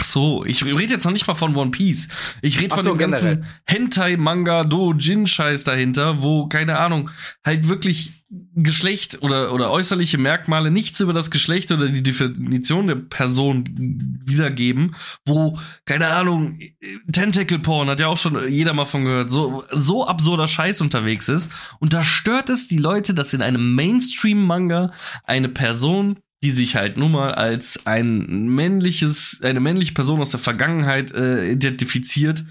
Ach so, ich rede jetzt noch nicht mal von One Piece. Ich rede von so, dem ganzen Hentai-Manga, Do-Jin-Scheiß dahinter, wo, keine Ahnung, halt wirklich Geschlecht oder, oder äußerliche Merkmale nichts über das Geschlecht oder die Definition der Person wiedergeben, wo, keine Ahnung, Tentacle Porn hat ja auch schon jeder mal von gehört, so, so absurder Scheiß unterwegs ist. Und da stört es die Leute, dass in einem Mainstream-Manga eine Person die sich halt nun mal als ein männliches, eine männliche Person aus der Vergangenheit äh, identifiziert,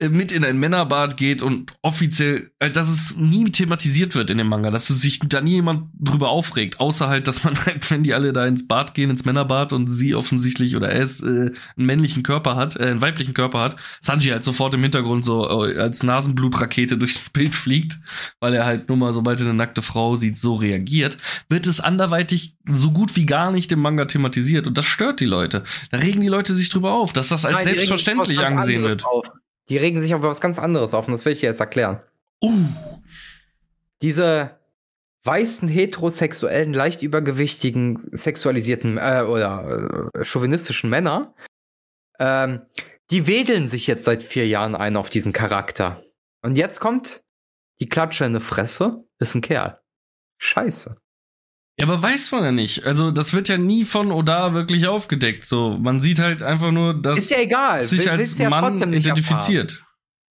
mit in ein Männerbad geht und offiziell, äh, dass es nie thematisiert wird in dem Manga, dass es sich da nie jemand drüber aufregt, außer halt, dass man halt, wenn die alle da ins Bad gehen, ins Männerbad und sie offensichtlich oder er es äh, einen männlichen Körper hat, äh, einen weiblichen Körper hat, Sanji halt sofort im Hintergrund so äh, als Nasenblutrakete durchs Bild fliegt, weil er halt nur mal, sobald er eine nackte Frau sieht, so reagiert, wird es anderweitig so gut wie gar nicht im Manga thematisiert und das stört die Leute. Da regen die Leute sich drüber auf, dass das als Nein, selbstverständlich angesehen wird. Auf. Die regen sich aber was ganz anderes auf und das will ich dir jetzt erklären. Uh. Diese weißen, heterosexuellen, leicht übergewichtigen, sexualisierten äh, oder äh, chauvinistischen Männer, ähm, die wedeln sich jetzt seit vier Jahren ein auf diesen Charakter. Und jetzt kommt die Klatsche in eine Fresse, ist ein Kerl. Scheiße. Ja, aber weiß man ja nicht. Also, das wird ja nie von Oda wirklich aufgedeckt. So, man sieht halt einfach nur, dass ist ja egal. sich als ja Mann identifiziert.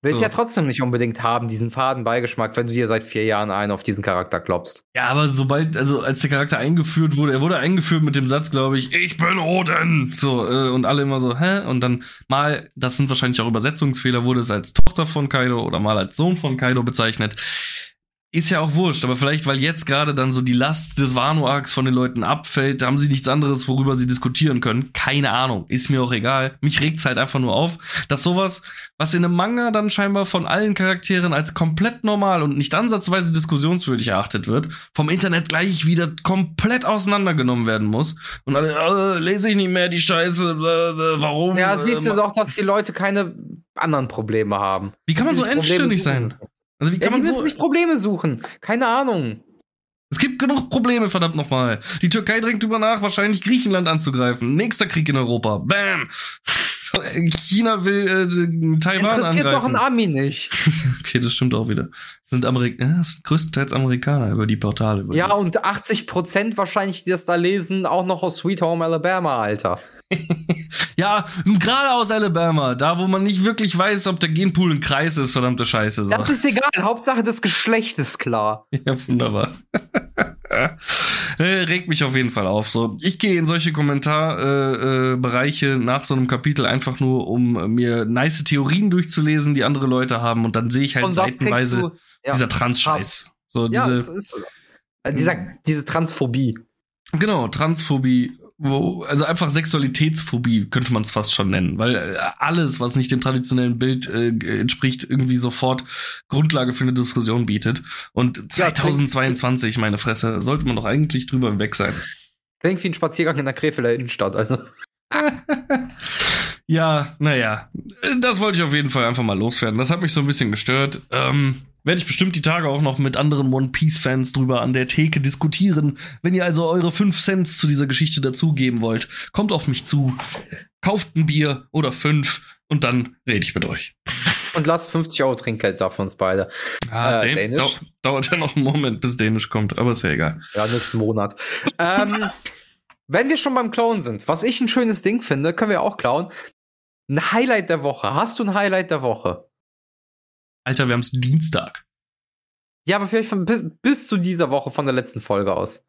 Willst so. ja trotzdem nicht unbedingt haben, diesen faden Beigeschmack, wenn du dir seit vier Jahren einen auf diesen Charakter klopfst. Ja, aber sobald, also als der Charakter eingeführt wurde, er wurde eingeführt mit dem Satz, glaube ich, ich bin Oden. So, äh, und alle immer so, hä? Und dann mal, das sind wahrscheinlich auch Übersetzungsfehler, wurde es als Tochter von Kaido oder mal als Sohn von Kaido bezeichnet ist ja auch wurscht, aber vielleicht, weil jetzt gerade dann so die Last des Wano-Arcs von den Leuten abfällt, haben sie nichts anderes, worüber sie diskutieren können. Keine Ahnung, ist mir auch egal. Mich regt's halt einfach nur auf, dass sowas, was in einem Manga dann scheinbar von allen Charakteren als komplett normal und nicht ansatzweise diskussionswürdig erachtet wird, vom Internet gleich wieder komplett auseinandergenommen werden muss. Und alle, äh, lese ich nicht mehr die Scheiße, äh, warum? Ja, siehst du äh, doch, dass die Leute keine anderen Probleme haben. Wie kann man so endständig sein? Also wie kann ja, man die müssen sich Probleme suchen. Keine Ahnung. Es gibt genug Probleme, verdammt nochmal. Die Türkei drängt drüber nach, wahrscheinlich Griechenland anzugreifen. Nächster Krieg in Europa. Bam! China will äh, Taiwan Interessiert angreifen. doch ein Ami nicht. okay, das stimmt auch wieder. Das sind, Amerik ja, das sind größtenteils Amerikaner über die Portale. Über ja, und 80 Prozent wahrscheinlich, die das da lesen, auch noch aus Sweet Home Alabama, Alter. ja, gerade aus Alabama, da wo man nicht wirklich weiß, ob der Genpool ein Kreis ist, verdammte Scheiße. So. Das ist egal, Hauptsache das Geschlecht ist klar. Ja, wunderbar. Regt mich auf jeden Fall auf. So, ich gehe in solche Kommentarbereiche äh, äh, nach so einem Kapitel einfach nur, um mir nice Theorien durchzulesen, die andere Leute haben, und dann sehe ich halt seitenweise ja. dieser Trans-Scheiß. So, ja, diese, ist, äh, dieser, diese Transphobie. Genau, Transphobie wo, also einfach Sexualitätsphobie könnte man es fast schon nennen, weil äh, alles, was nicht dem traditionellen Bild äh, entspricht, irgendwie sofort Grundlage für eine Diskussion bietet. Und 2022, meine Fresse, sollte man doch eigentlich drüber weg sein. Klingt wie ein Spaziergang in der Krefelder Innenstadt, also. ja, naja, das wollte ich auf jeden Fall einfach mal loswerden. Das hat mich so ein bisschen gestört. Ähm, werde ich bestimmt die Tage auch noch mit anderen One Piece-Fans drüber an der Theke diskutieren. Wenn ihr also eure 5 Cent zu dieser Geschichte dazugeben wollt, kommt auf mich zu, kauft ein Bier oder fünf und dann rede ich mit euch. Und lasst 50 Euro Trinkgeld da für uns beide. Ah, äh, Dänisch. Dau dauert ja noch einen Moment, bis Dänisch kommt, aber ist ja egal. Ja, nächsten Monat. ähm, wenn wir schon beim Klauen sind, was ich ein schönes Ding finde, können wir auch klauen. Ein Highlight der Woche. Hast du ein Highlight der Woche? Alter, wir haben es Dienstag. Ja, aber vielleicht von, bis zu dieser Woche von der letzten Folge aus.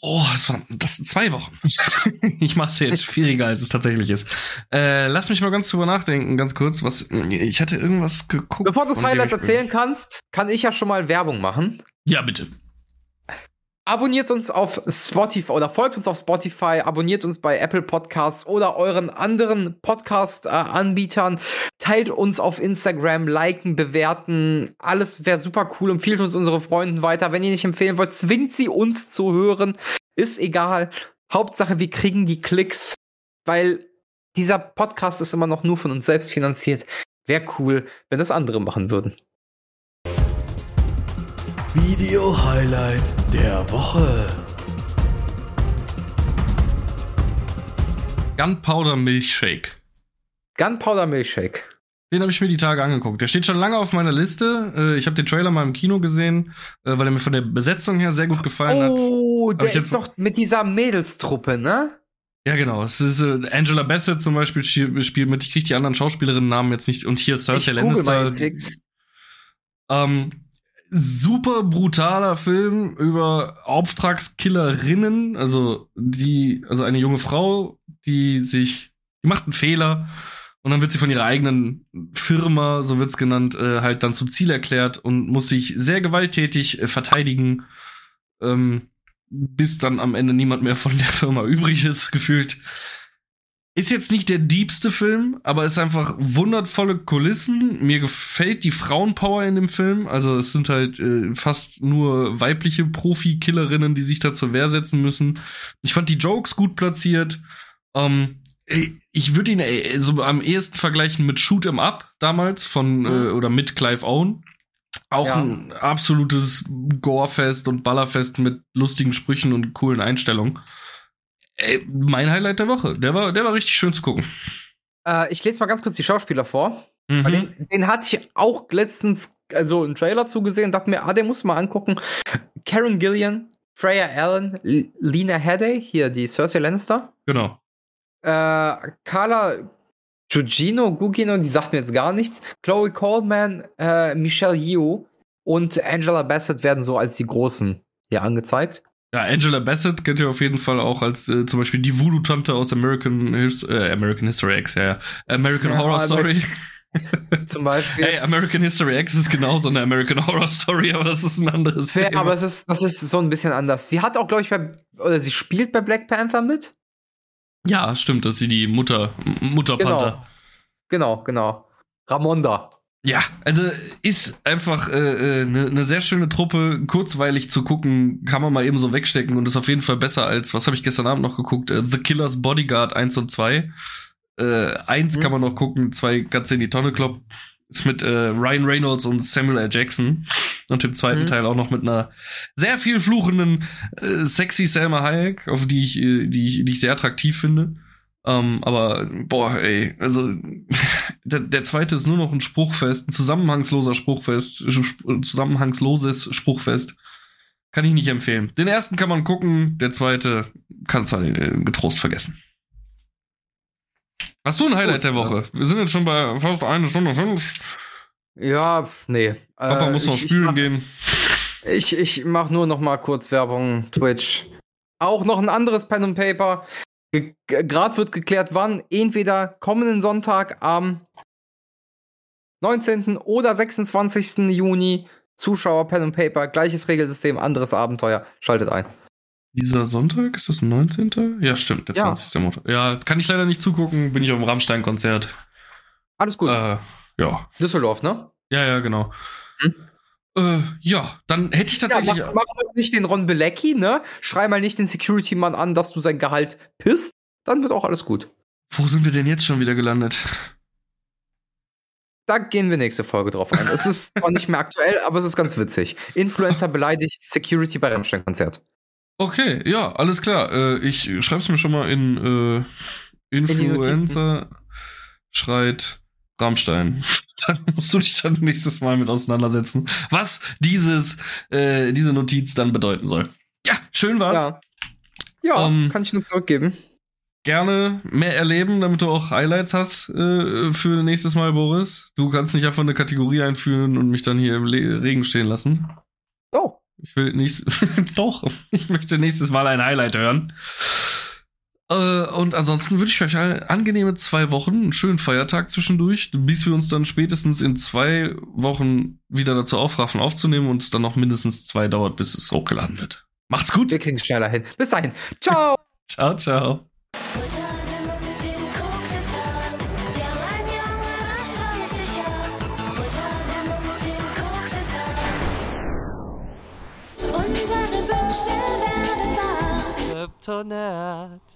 Oh, das waren das sind zwei Wochen. ich mache es jetzt schwieriger, als es tatsächlich ist. Äh, lass mich mal ganz drüber nachdenken, ganz kurz. Was ich hatte irgendwas geguckt. Bevor du das Highlight erzählen kannst, kann ich ja schon mal Werbung machen. Ja, bitte. Abonniert uns auf Spotify oder folgt uns auf Spotify, abonniert uns bei Apple Podcasts oder euren anderen Podcast-Anbietern, teilt uns auf Instagram, liken, bewerten. Alles wäre super cool. Empfiehlt uns unsere Freunden weiter. Wenn ihr nicht empfehlen wollt, zwingt sie uns zu hören. Ist egal. Hauptsache, wir kriegen die Klicks, weil dieser Podcast ist immer noch nur von uns selbst finanziert. Wäre cool, wenn das andere machen würden. Video-Highlight der Woche. Gunpowder Milkshake. Gunpowder Milkshake. Den habe ich mir die Tage angeguckt. Der steht schon lange auf meiner Liste. Äh, ich habe den Trailer mal im Kino gesehen, äh, weil er mir von der Besetzung her sehr gut gefallen hat. Oh, der ist doch mit dieser Mädelstruppe, ne? Ja, genau. Es ist äh, Angela Bassett zum Beispiel spielt mit. Ich kriege die anderen Schauspielerinnen-Namen jetzt nicht. Und hier Cersei Lannister. Ähm, super brutaler Film über Auftragskillerinnen, also die, also eine junge Frau, die sich, die macht einen Fehler Und dann wird sie von ihrer eigenen Firma, so wird's genannt, äh, halt dann zum Ziel erklärt und muss sich sehr gewalttätig äh, verteidigen, ähm, bis dann am Ende niemand mehr von der Firma übrig ist, gefühlt. Ist jetzt nicht der diebste Film, aber ist einfach wundervolle Kulissen. Mir gefällt die Frauenpower in dem Film. Also es sind halt äh, fast nur weibliche Profi-Killerinnen, die sich da zur Wehr setzen müssen. Ich fand die Jokes gut platziert. Ähm, ich würde ihn äh, so am ehesten vergleichen mit Shoot 'em Up damals von mhm. äh, oder mit Clive Owen. Auch ja. ein absolutes Gorefest und Ballerfest mit lustigen Sprüchen und coolen Einstellungen. Ey, mein Highlight der Woche. Der war, der war richtig schön zu gucken. Äh, ich lese mal ganz kurz die Schauspieler vor. Mhm. Den, den, hatte ich auch letztens, also einen Trailer zugesehen, dachte mir, ah, den muss man angucken. Karen Gillian, Freya Allen, Lena Headey, hier die Cersei Lannister. Genau. Äh, Carla Gugino, Gugino, die sagt mir jetzt gar nichts. Chloe Coleman, äh, Michelle Yeoh und Angela Bassett werden so als die Großen hier angezeigt. Ja, Angela Bassett kennt ihr auf jeden Fall auch als äh, zum Beispiel die Voodoo-Tante aus American, His äh, American History X, ja, American ja, Horror Story. Zum Beispiel. Hey, American History X ist genauso eine American Horror Story, aber das ist ein anderes Fair, Thema. Aber es ist, das ist so ein bisschen anders. Sie hat auch, glaube ich, bei, oder sie spielt bei Black Panther mit. Ja, stimmt, dass sie die Mutter, Mutterpanther. Genau, genau. genau. Ramonda. Ja, also ist einfach eine äh, äh ne, ne sehr schöne Truppe, kurzweilig zu gucken, kann man mal eben so wegstecken und ist auf jeden Fall besser als, was habe ich gestern Abend noch geguckt, äh, The Killers Bodyguard 1 und 2. Äh, eins mhm. kann man noch gucken, zwei ganz in die Tonne kloppen. Ist mit äh, Ryan Reynolds und Samuel L. Jackson. Und im zweiten mhm. Teil auch noch mit einer sehr viel fluchenden, äh, sexy Selma Hayek, auf die ich, äh, die ich, die ich sehr attraktiv finde. Um, ähm, aber, boah, ey, also der, der zweite ist nur noch ein Spruchfest, ein zusammenhangsloser Spruchfest, zusammenhangsloses Spruchfest. Kann ich nicht empfehlen. Den ersten kann man gucken, der zweite kannst du halt getrost vergessen. Hast du ein Highlight Gut, der Woche? Wir sind jetzt schon bei fast eine Stunde fünf. Ja, nee. Papa äh, muss noch ich, spülen ich mach, gehen. Ich, ich mach nur noch mal kurz Werbung, Twitch. Auch noch ein anderes Pen and Paper. Gerade wird geklärt, wann. Entweder kommenden Sonntag am 19. oder 26. Juni. Zuschauer Pen and Paper, gleiches Regelsystem, anderes Abenteuer. Schaltet ein. Dieser Sonntag, ist das 19.? Ja, stimmt, der ja. 20. Montag. Ja, kann ich leider nicht zugucken, bin ich auf dem Rammstein-Konzert. Alles gut. Äh, ja. Düsseldorf, ne? Ja, ja, genau. Hm? Äh, ja, dann hätte ich tatsächlich. Ja, mach, mach nicht den Ron Belecki, ne? Schrei mal nicht den Security-Mann an, dass du sein Gehalt pisst. Dann wird auch alles gut. Wo sind wir denn jetzt schon wieder gelandet? Da gehen wir nächste Folge drauf ein. es ist zwar nicht mehr aktuell, aber es ist ganz witzig. Influencer beleidigt Security bei Rammstein-Konzert. Okay, ja, alles klar. Äh, ich schreib's mir schon mal in äh, Influencer schreit Rammstein. Dann musst du dich dann nächstes Mal mit auseinandersetzen, was dieses, äh, diese Notiz dann bedeuten soll. Ja, schön war's. Ja, ja ähm, kann ich nur zurückgeben. Gerne mehr erleben, damit du auch Highlights hast äh, für nächstes Mal, Boris. Du kannst nicht einfach eine Kategorie einführen und mich dann hier im Le Regen stehen lassen. Oh. Ich will nicht. Doch, ich möchte nächstes Mal ein Highlight hören. Äh, und ansonsten wünsche ich euch eine angenehme zwei Wochen, einen schönen Feiertag zwischendurch, bis wir uns dann spätestens in zwei Wochen wieder dazu aufraffen, aufzunehmen und es dann noch mindestens zwei dauert, bis es hochgeladen wird. Macht's gut. Wir kriegen schneller hin. Bis dahin. Ciao. ciao, ciao. Kryptonite.